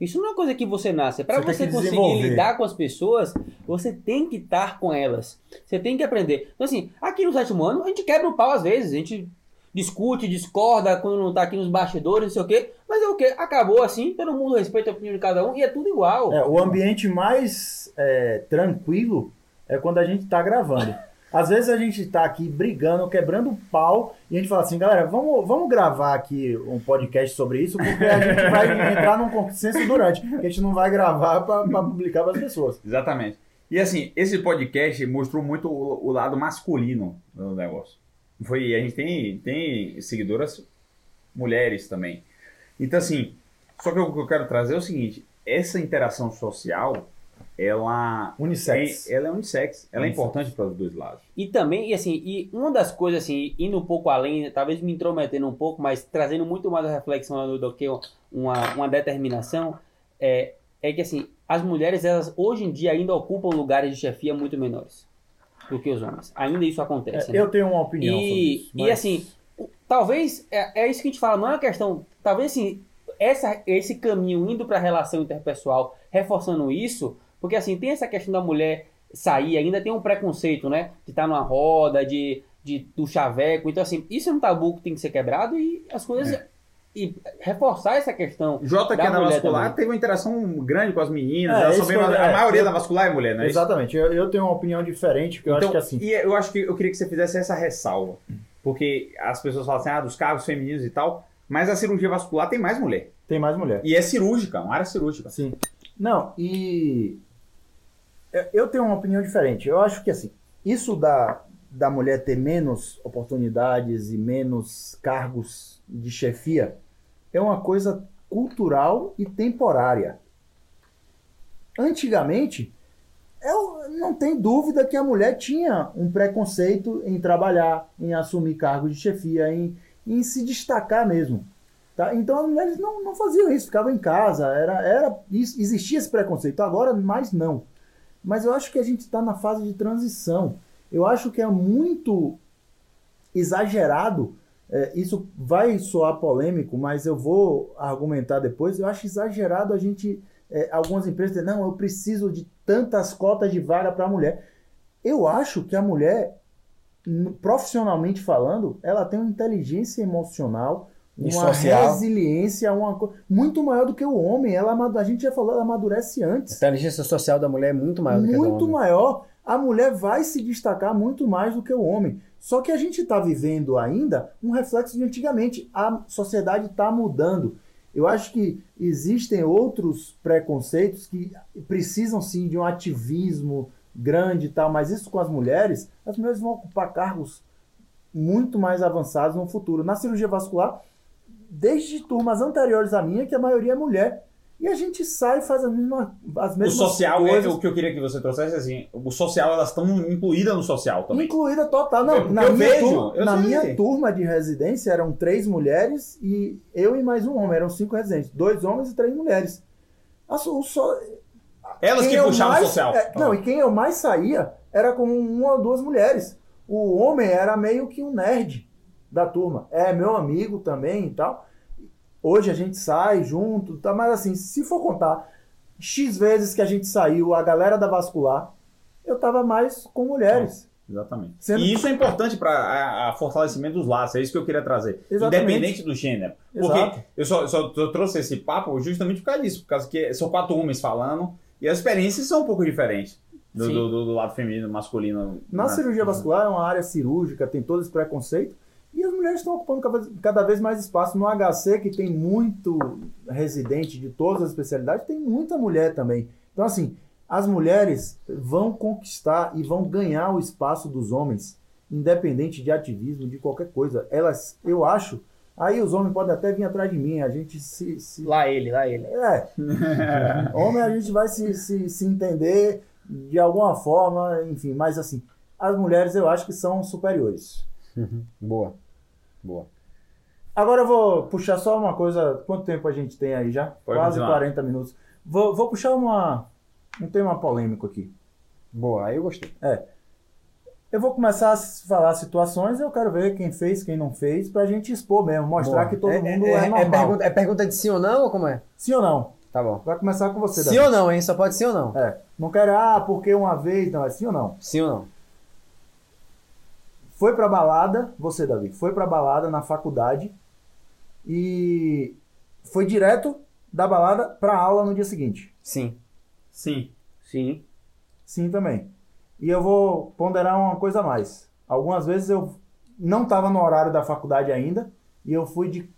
C: Isso não é coisa que você nasce. Para
A: Você
C: você conseguir lidar com as pessoas, você tem que estar com elas. Você tem que aprender. Então, assim, aqui no sétimo ano, a gente quebra o pau às vezes. A gente discute, discorda quando não tá aqui nos bastidores, não sei o quê. Mas é o quê? Acabou assim, todo mundo respeita a opinião de cada um e é tudo igual.
A: É, o ambiente mais é, tranquilo é quando a gente tá gravando. Às vezes a gente tá aqui brigando, quebrando pau, e a gente fala assim, galera, vamos, vamos gravar aqui um podcast sobre isso, porque a gente vai entrar num consenso durante. que A gente não vai gravar para publicar para as pessoas.
D: Exatamente. E assim, esse podcast mostrou muito o, o lado masculino do negócio. Foi, a gente tem, tem seguidoras mulheres também. Então assim, só que o que eu quero trazer é o seguinte, essa interação social, ela
A: Unissex.
D: É, ela é unissex. Ela é
A: Unissex.
D: importante para os dois lados.
C: E também, e assim, e uma das coisas, assim, indo um pouco além, talvez me intrometendo um pouco, mas trazendo muito mais a reflexão do, que uma, uma determinação, é, é que, assim, as mulheres, elas hoje em dia ainda ocupam lugares de chefia muito menores do que os homens. Ainda isso acontece.
A: É,
C: né?
A: eu tenho uma opinião sobre
C: E,
A: isso.
C: e
A: mas-
C: assim, o- talvez, é, é isso que a gente fala, não é uma questão, talvez assim, essa, esse caminho indo para a relação interpessoal, reforçando isso, porque assim, tem essa questão da mulher sair, ainda tem um preconceito, né? De estar numa roda, de, de do chaveco, então assim, isso é um tabu que tem que ser quebrado e as coisas... E reforçar essa questão.
D: Jota, que
C: Da
D: é da vascular,
C: também.
D: teve uma interação grande com as meninas.
A: É, eu-
D: a
A: é,
D: maioria
A: eu-
D: da vascular é mulher, é isso?
A: Exatamente, eu, eu tenho uma opinião diferente, porque eu
D: então,
A: acho que assim.
D: E eu acho que eu queria que você fizesse essa ressalva. Porque as pessoas falam assim, ah, dos cargos femininos e tal, mas a cirurgia vascular tem mais mulher.
A: Tem mais mulher.
D: E é cirúrgica, uma área cirúrgica.
A: Sim. Não, e eu- eu tenho uma opinião diferente. Eu acho que assim, isso da, da mulher ter menos oportunidades e menos cargos de chefia é uma coisa cultural e temporária. Antigamente, eu não tem dúvida que a mulher tinha um preconceito em trabalhar, em assumir cargos de chefia, em, em se destacar mesmo. Tá? Então as mulheres não, não faziam isso, ficavam em casa, era, era existia esse preconceito. Agora, mais não. Mas eu acho que a gente está na fase de transição. Eu acho que é muito exagerado. é, isso vai soar polêmico, mas eu vou argumentar depois. Eu acho exagerado a gente, é, algumas empresas, dizer, não, eu preciso de tantas cotas de vaga para a mulher. Eu acho que a mulher, profissionalmente falando, ela tem uma inteligência emocional,
B: E
A: uma
B: social.
A: resiliência, uma co- muito maior do que o homem. Ela, a gente já falou, ela amadurece
B: A
A: antes
B: inteligência social da mulher é muito maior do que a do
A: muito
B: homem.
A: maior, a mulher vai se destacar muito mais do que o homem. Só que a gente está vivendo ainda um reflexo de antigamente. A sociedade está mudando. Eu acho que existem outros preconceitos que precisam sim de um ativismo grande e tal, mas isso com as mulheres, as mulheres vão ocupar cargos muito mais avançados no futuro. Na cirurgia vascular, desde turmas anteriores à minha, que a maioria é mulher. E a gente sai e faz as mesmas, as
D: O
A: mesmas
D: social, é
A: coisas.
D: o que eu queria que você trouxesse, assim, o social, elas estão incluídas no social também.
A: Incluída total. Não,
D: Porque
A: na,
D: eu
A: minha,
D: vejo,
A: turma,
D: eu
A: na
D: sei.
A: minha turma de residência eram três mulheres e eu e mais um homem. Eram cinco residentes. Dois homens e três mulheres. O so-
D: Elas
A: quem
D: que
A: eu
D: puxavam o
A: mais-
D: social.
A: é, não, e quem eu mais saía era com uma ou duas mulheres. O homem era meio que um nerd da turma. É meu amigo também e tal. Hoje a gente sai junto, tá? mas assim, se for contar X vezes que a gente saiu, a galera da vascular, eu tava mais com mulheres.
D: Exatamente.
A: Sendo-
D: E isso é importante para fortalecimento dos laços, é isso que eu queria trazer.
A: Exatamente.
D: Independente do gênero. Porque
A: Exato.
D: eu só, só eu trouxe esse papo justamente por causa disso, por causa que são quatro homens falando e as experiências são um pouco diferentes do, do, do- do lado feminino, masculino.
A: Na
D: né?
A: cirurgia vascular é uma área cirúrgica, tem todo esse preconceito. E as mulheres estão ocupando cada vez- mais espaço. No HC, que tem muito residente de todas as especialidades, tem muita mulher também. Então, assim, as mulheres vão conquistar e vão ganhar o espaço dos homens, independente de ativismo, de qualquer coisa. Elas, eu acho, aí os homens podem até vir atrás de mim, a gente se- se
C: Lá ele, lá ele.
A: é. [laughs] Homem a gente vai se, se, se entender de alguma forma, enfim, mas assim, as mulheres eu acho que são superiores.
B: Boa. Boa.
A: Agora eu vou puxar só uma coisa. Quanto tempo a gente tem aí já?
D: Pode
A: Quase
D: continuar.
A: 40 minutos. Vou, vou puxar uma, um tema polêmico aqui.
B: Boa, aí eu gostei.
A: Eu vou começar a falar situações, eu quero ver quem fez, quem não fez, pra gente expor mesmo, mostrar
B: Boa.
A: que todo
B: é,
A: mundo
B: é,
A: é,
B: é
A: normal.
B: pergunta, é pergunta de sim ou não ou como é?
A: Sim ou não?
B: Tá bom.
A: Vai começar com você,
B: Sim
A: Davi.
B: ou não, hein? Só pode sim ou não.
A: É. Não quero, ah, porque uma vez, não, é sim ou não?
B: Sim ou não?
A: Foi pra balada, você, Davi, foi pra balada na faculdade e foi direto da balada pra aula no dia seguinte.
B: Sim.
D: Sim.
C: Sim.
A: Sim, também. E eu vou ponderar uma coisa a mais. Algumas vezes eu não estava no horário da faculdade ainda e eu fui de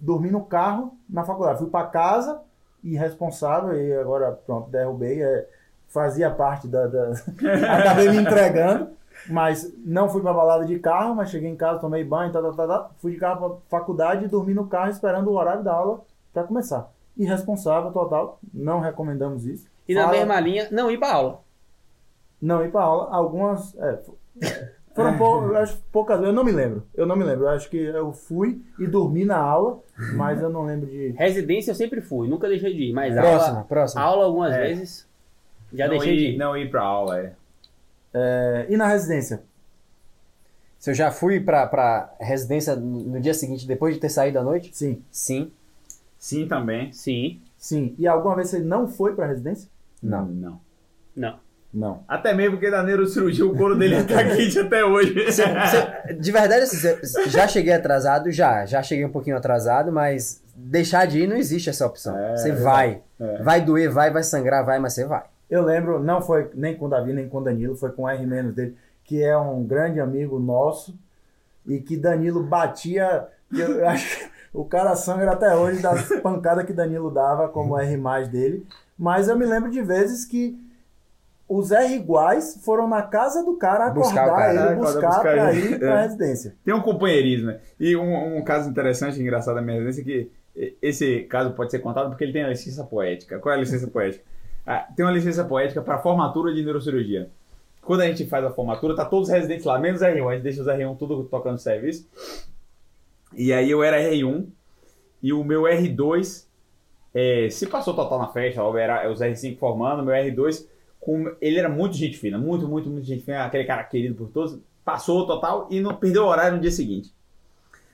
A: dormir no carro na faculdade. Fui para casa irresponsável e agora pronto derrubei. é, fazia parte da, da... [laughs] acabei me entregando, mas não fui para balada de carro, mas cheguei em casa tomei banho, tá, tá, tá, tá, fui de carro para faculdade e dormi no carro esperando o horário da aula para começar. Irresponsável total, não recomendamos isso.
C: E na
A: Fala-
C: mesma linha, não ir pra aula.
A: não ir pra aula. Algumas. É, fo- foram pou, acho, poucas vezes. Eu não me lembro. Eu não me lembro. Eu acho que eu fui e dormi na aula, mas eu não lembro de.
C: Residência eu sempre fui, nunca deixei de ir. Mas
B: Próxima,
C: aula,
B: próxima.
C: aula algumas
D: É.
C: vezes já
D: não
C: deixei
D: ir,
C: de ir.
D: Não ir pra aula, é.
A: É, e na residência?
B: Se eu já fui pra, pra residência no dia seguinte, depois de ter saído à noite?
A: Sim.
B: Sim.
D: Sim também.
C: Sim.
A: Sim. E alguma vez você não foi pra residência?
B: Não.
D: Não.
C: Não.
A: Não.
D: Até mesmo porque da neurocirurgia o couro dele tá quente até hoje. [laughs]
B: Cê- de verdade, assim, cê- já cheguei atrasado? Já. Já cheguei um pouquinho atrasado, mas deixar de ir não existe essa opção.
D: É,
B: Você
D: é
B: vai.
D: É.
B: Vai doer, vai, vai sangrar, vai, mas você vai.
A: Eu lembro, não foi nem com o Davi, nem com o Danilo, foi com o R- dele, que é um grande amigo nosso, e que Danilo batia. Eu, [laughs] acho que o cara sangra até hoje das pancadas que Danilo dava como R dele. Mas eu me lembro de vezes que os R iguais foram na casa do cara
B: Buscar
A: acordar
B: cara.
A: ele,
D: Acordar,
A: buscar,
D: buscar
A: pra
D: ele.
A: ir pra
D: É.
A: residência.
D: Tem um companheirismo, né? E um, um caso interessante e engraçado da minha residência é que esse caso pode ser contado porque ele tem a licença poética. Qual é a licença poética? Ah, tem uma licença poética para formatura de neurocirurgia. Quando a gente faz a formatura, tá todos os residentes lá, menos R1. A gente deixa os R1 tudo tocando serviço. E aí eu era R1 e o meu R2 é, se passou total na festa, era os R5 formando, meu R2, com, ele era muito gente fina, muito, muito, muito gente fina, aquele cara querido por todos, passou total e não perdeu o horário no dia seguinte.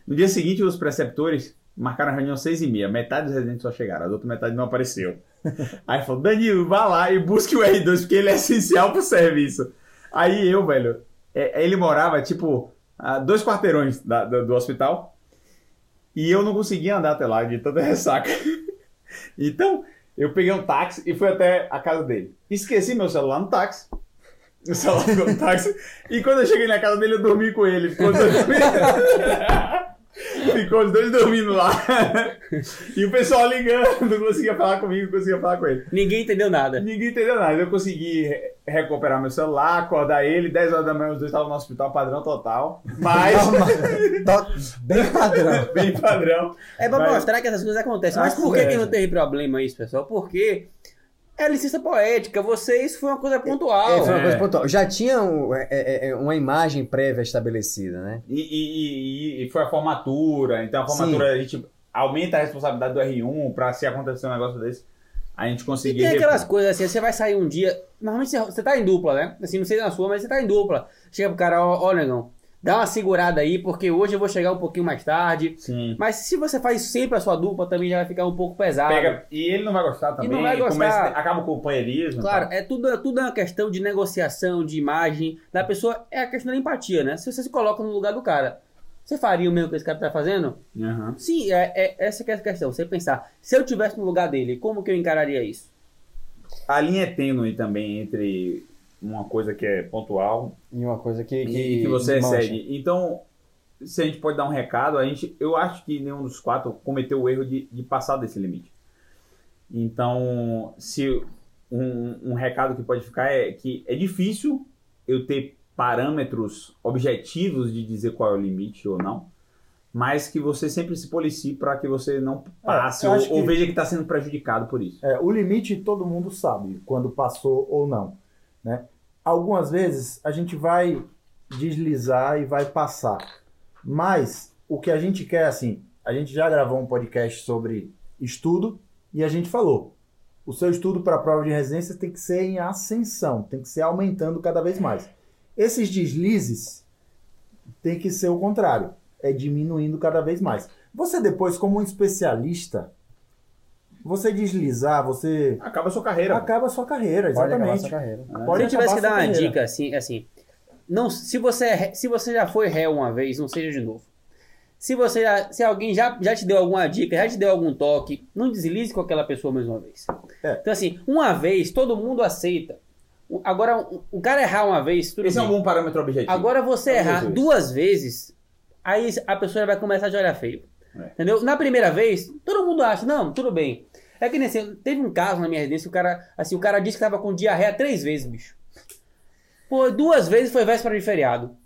D: No dia seguinte, os preceptores marcaram a reunião às seis e meia, metade dos residentes só chegaram, a outra metade não apareceu. [laughs] Aí falou, Danilo, vá lá e busque o R2, porque ele é essencial pro serviço. Aí eu, velho, é, ele morava, tipo, a dois quarteirões da- do, do hospital, e eu não conseguia andar até lá de tanta [laughs] ressaca. Então, eu peguei um táxi e fui até a casa dele. Esqueci meu celular no táxi. O celular ficou no táxi. E quando eu cheguei na casa dele, eu dormi com ele. Ficou os dois, [laughs] Ficou os dois dormindo lá. E o pessoal ligando, não conseguia falar comigo, não conseguia falar com ele.
C: Ninguém entendeu nada.
D: Ninguém entendeu nada. Eu consegui re- recuperar meu celular, acordar ele. 10 horas da manhã, os dois estavam no hospital, padrão total. Mas,
B: Tá Bem padrão. [laughs]
D: bem padrão.
C: É pra
D: Mas-
C: mostrar que essas coisas acontecem. Mas por que,
D: é.
C: que não teve problema isso, pessoal? Porque é licença poética. Vocês foi uma coisa pontual.
B: É, foi uma
D: É.
B: coisa pontual. Já tinha um- é, é, é, uma imagem prévia estabelecida, né?
D: E, e- e- e foi a formatura, então a formatura a gente aumenta a responsabilidade do R1 pra se acontecer um negócio desse, a gente
C: E
D: conseguir.
C: tem aquelas
D: repor.
C: coisas assim, você vai sair um dia. Normalmente você, você tá em dupla, né? Assim, não sei na sua, mas você tá em dupla. Chega pro cara, ó, ó, negão, dá uma segurada aí, porque hoje eu vou chegar um pouquinho mais tarde.
D: Sim.
C: Mas se você faz sempre a sua dupla, também já vai ficar um pouco pesado.
D: Pega, e ele não vai gostar também.
C: não vai gostar.
D: começa- acaba com o companheirismo.
C: Claro, é tudo, tudo é uma questão de negociação, de imagem da pessoa. É a questão da empatia, né? Se você se coloca no lugar do cara, você faria o mesmo que esse cara tá fazendo?
D: Aham.
C: Sim, é, é- essa que é a questão. Você pensar, se eu tivesse no lugar dele, como que eu encararia isso?
D: A linha é tênue também entre uma coisa que é pontual
B: E uma coisa que,
D: e que você
B: mancha.
D: excede. Então, se a gente pode dar um recado, a gente, eu acho que nenhum dos quatro cometeu o erro de, de passar desse limite. Então, se um, um recado que pode ficar é que é difícil eu ter parâmetros objetivos de dizer qual é o limite ou não, mas que você sempre se policie para que você não passe
A: eu
D: ou, ou
A: que-
D: veja que está sendo prejudicado por isso.
A: É, o limite todo mundo sabe quando passou ou não. Né? Algumas vezes a gente vai deslizar e vai passar. Mas o que a gente quer, assim, a gente já gravou um podcast sobre estudo e a gente falou. O seu estudo para a prova de residência tem que ser em ascensão, tem que ser aumentando cada vez mais. Esses deslizes tem que ser o contrário, é diminuindo cada vez mais. Você depois, como um especialista, você deslizar, você
D: Acaba a sua carreira.
A: acaba a sua carreira,
B: Pode acabar
A: exatamente.
B: sua carreira.
A: Pode
C: se eu tivesse que dar uma
A: carreira.
C: dica assim, assim, não, se você é se você já foi réu uma vez, não seja de novo. Se você já- se alguém já, já te deu alguma dica, já te deu algum toque, não deslize com aquela pessoa mais uma vez.
A: É.
C: Então assim, uma vez todo mundo aceita. Agora o- cara errar uma vez, tudo
D: Esse é
C: bem.
D: um bom parâmetro objetivo.
C: Agora você
D: É
C: errar
D: duas
C: duas vezes, aí a pessoa já vai começar a te olhar feio.
D: É.
C: Entendeu? Na primeira vez, todo mundo acha, não, tudo bem. É que nesse, teve um caso na minha residência, o cara, assim, o cara disse que tava com diarreia três vezes, bicho. Pô, duas vezes foi véspera de feriado.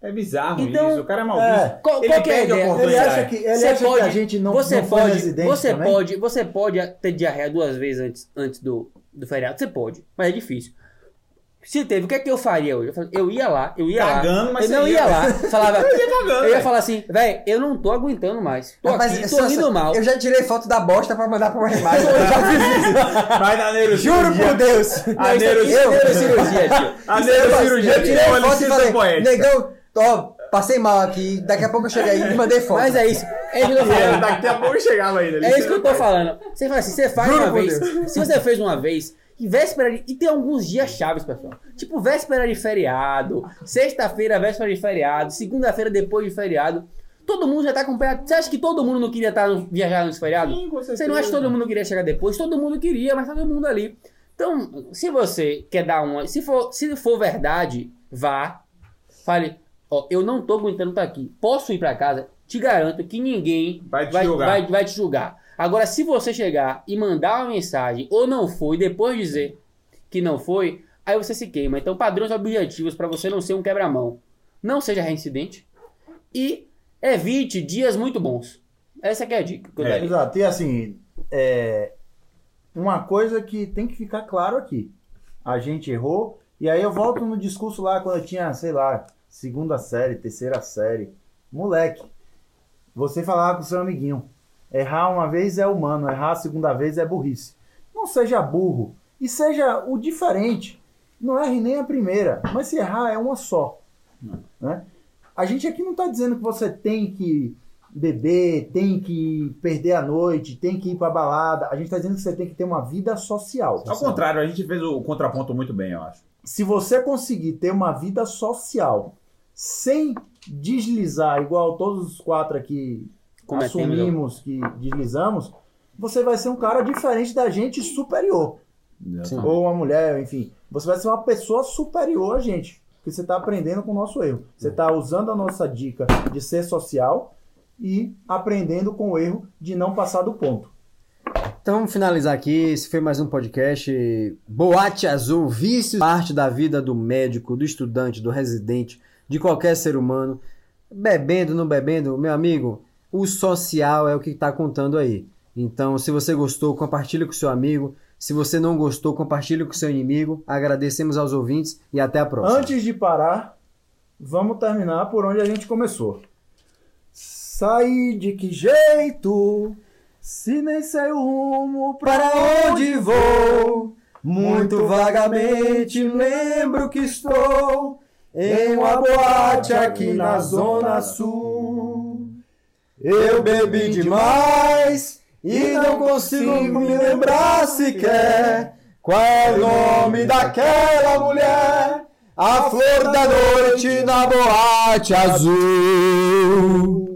D: É bizarro
C: Então,
D: isso. O cara é maldito.
A: é.
C: Qual,
D: Ele
C: qual que é a ideia?
A: Ele acha que, ele
C: Você
A: acha
C: pode-
A: que a gente não,
C: você
A: não
C: pode,
A: residente
C: você
A: também?
C: pode, você pode ter diarreia duas vezes antes, antes do, do feriado. Você pode, mas é difícil. Se teve, o que é que eu faria hoje? Eu, falei, eu ia lá, eu ia
D: Cagando,
C: lá.
D: mas
C: eu não
D: ia.
C: ia lá. Falava, [laughs]
D: Eu ia cagando,
C: eu ia falar assim, velho, eu não tô aguentando mais. Tô
B: Rapaz,
C: aqui,
B: essa-
C: tô rindo mal.
B: Eu já tirei foto da bosta pra mandar pra uma imagem. [laughs] Eu já fiz isso.
D: Mas na neurocirurgia...
B: Juro por Deus.
D: A
C: é
D: neurocirurgia...
C: neurocirurgia, tio.
D: A
B: é
D: neurocirurgia
B: eu tirei foto e falei,
D: poética.
B: negão, ó, passei mal aqui, daqui a pouco eu cheguei aí e mandei foto.
C: Mas é isso. É isso que eu tô falando.
D: Daqui a pouco chegava ainda.
C: É isso que eu tô falando. Você fala assim, você faz
B: Juro
C: uma vez. Se você fez uma vez, e véspera de, E tem alguns dias chaves, pessoal. Tipo, véspera de feriado, sexta-feira, véspera de feriado, segunda-feira depois de feriado. Todo mundo já tá com pé. Você acha que todo mundo não queria estar no, viajar nesse feriado?
D: Sim, com
C: Você não acha que todo mundo queria chegar depois? Todo mundo queria, mas tá todo mundo ali. Então, se você quer dar uma. Se for, se for verdade, vá. Fale, ó, eu não tô aguentando estar aqui. Posso ir pra casa? Te garanto que ninguém
D: Vai te
C: vai,
D: julgar.
C: vai, vai te julgar. Agora, se você chegar e mandar uma mensagem ou não foi, depois dizer que não foi, aí você se queima. Então, padrões objetivos para você não ser um quebra-mão. Não seja reincidente e evite dias muito bons. Essa é a dica que eu
D: É.
A: Exato. E assim, é, uma coisa que tem que ficar claro aqui. A gente errou, e aí eu volto no discurso lá quando eu tinha, sei lá, segunda série, terceira série. Moleque, Você falar com seu amiguinho. Errar uma vez é humano, errar a segunda vez é burrice. Não seja burro e seja o diferente. Não erre nem a primeira, mas se errar é uma só. Né? A gente aqui não está dizendo que você tem que beber, tem que perder a noite, tem que ir pra balada. A gente tá dizendo que você tem que ter uma vida social.
D: Ao contrário, a gente fez o contraponto muito bem, eu acho.
A: Se você conseguir ter uma vida social sem deslizar, igual todos os quatro aqui
C: Cometemos.
A: assumimos que deslizamos, você vai ser um cara diferente da gente superior.
B: Sim.
A: Ou uma mulher, enfim. Você vai ser uma pessoa superior a gente. Porque você está aprendendo com o nosso erro. Você está usando a nossa dica de ser social e aprendendo com o erro de não passar do ponto.
B: Então vamos finalizar aqui. Esse foi mais um podcast. Boate Azul, vícios, parte da vida do médico, do estudante, do residente, de qualquer ser humano. Bebendo, não bebendo, meu amigo, o social é o que está contando aí. Então, se você gostou, compartilhe com seu amigo. Se você não gostou, compartilhe com seu inimigo. Agradecemos aos ouvintes e até a próxima.
A: Antes de parar, vamos terminar por onde a gente começou. Saí de que jeito? Se nem sei o rumo para onde vou. Muito vagamente lembro que estou em uma boate aqui na Zona Sul. Eu bebi demais e não consigo me lembrar sequer qual é o nome daquela mulher. A flor da noite na boate azul.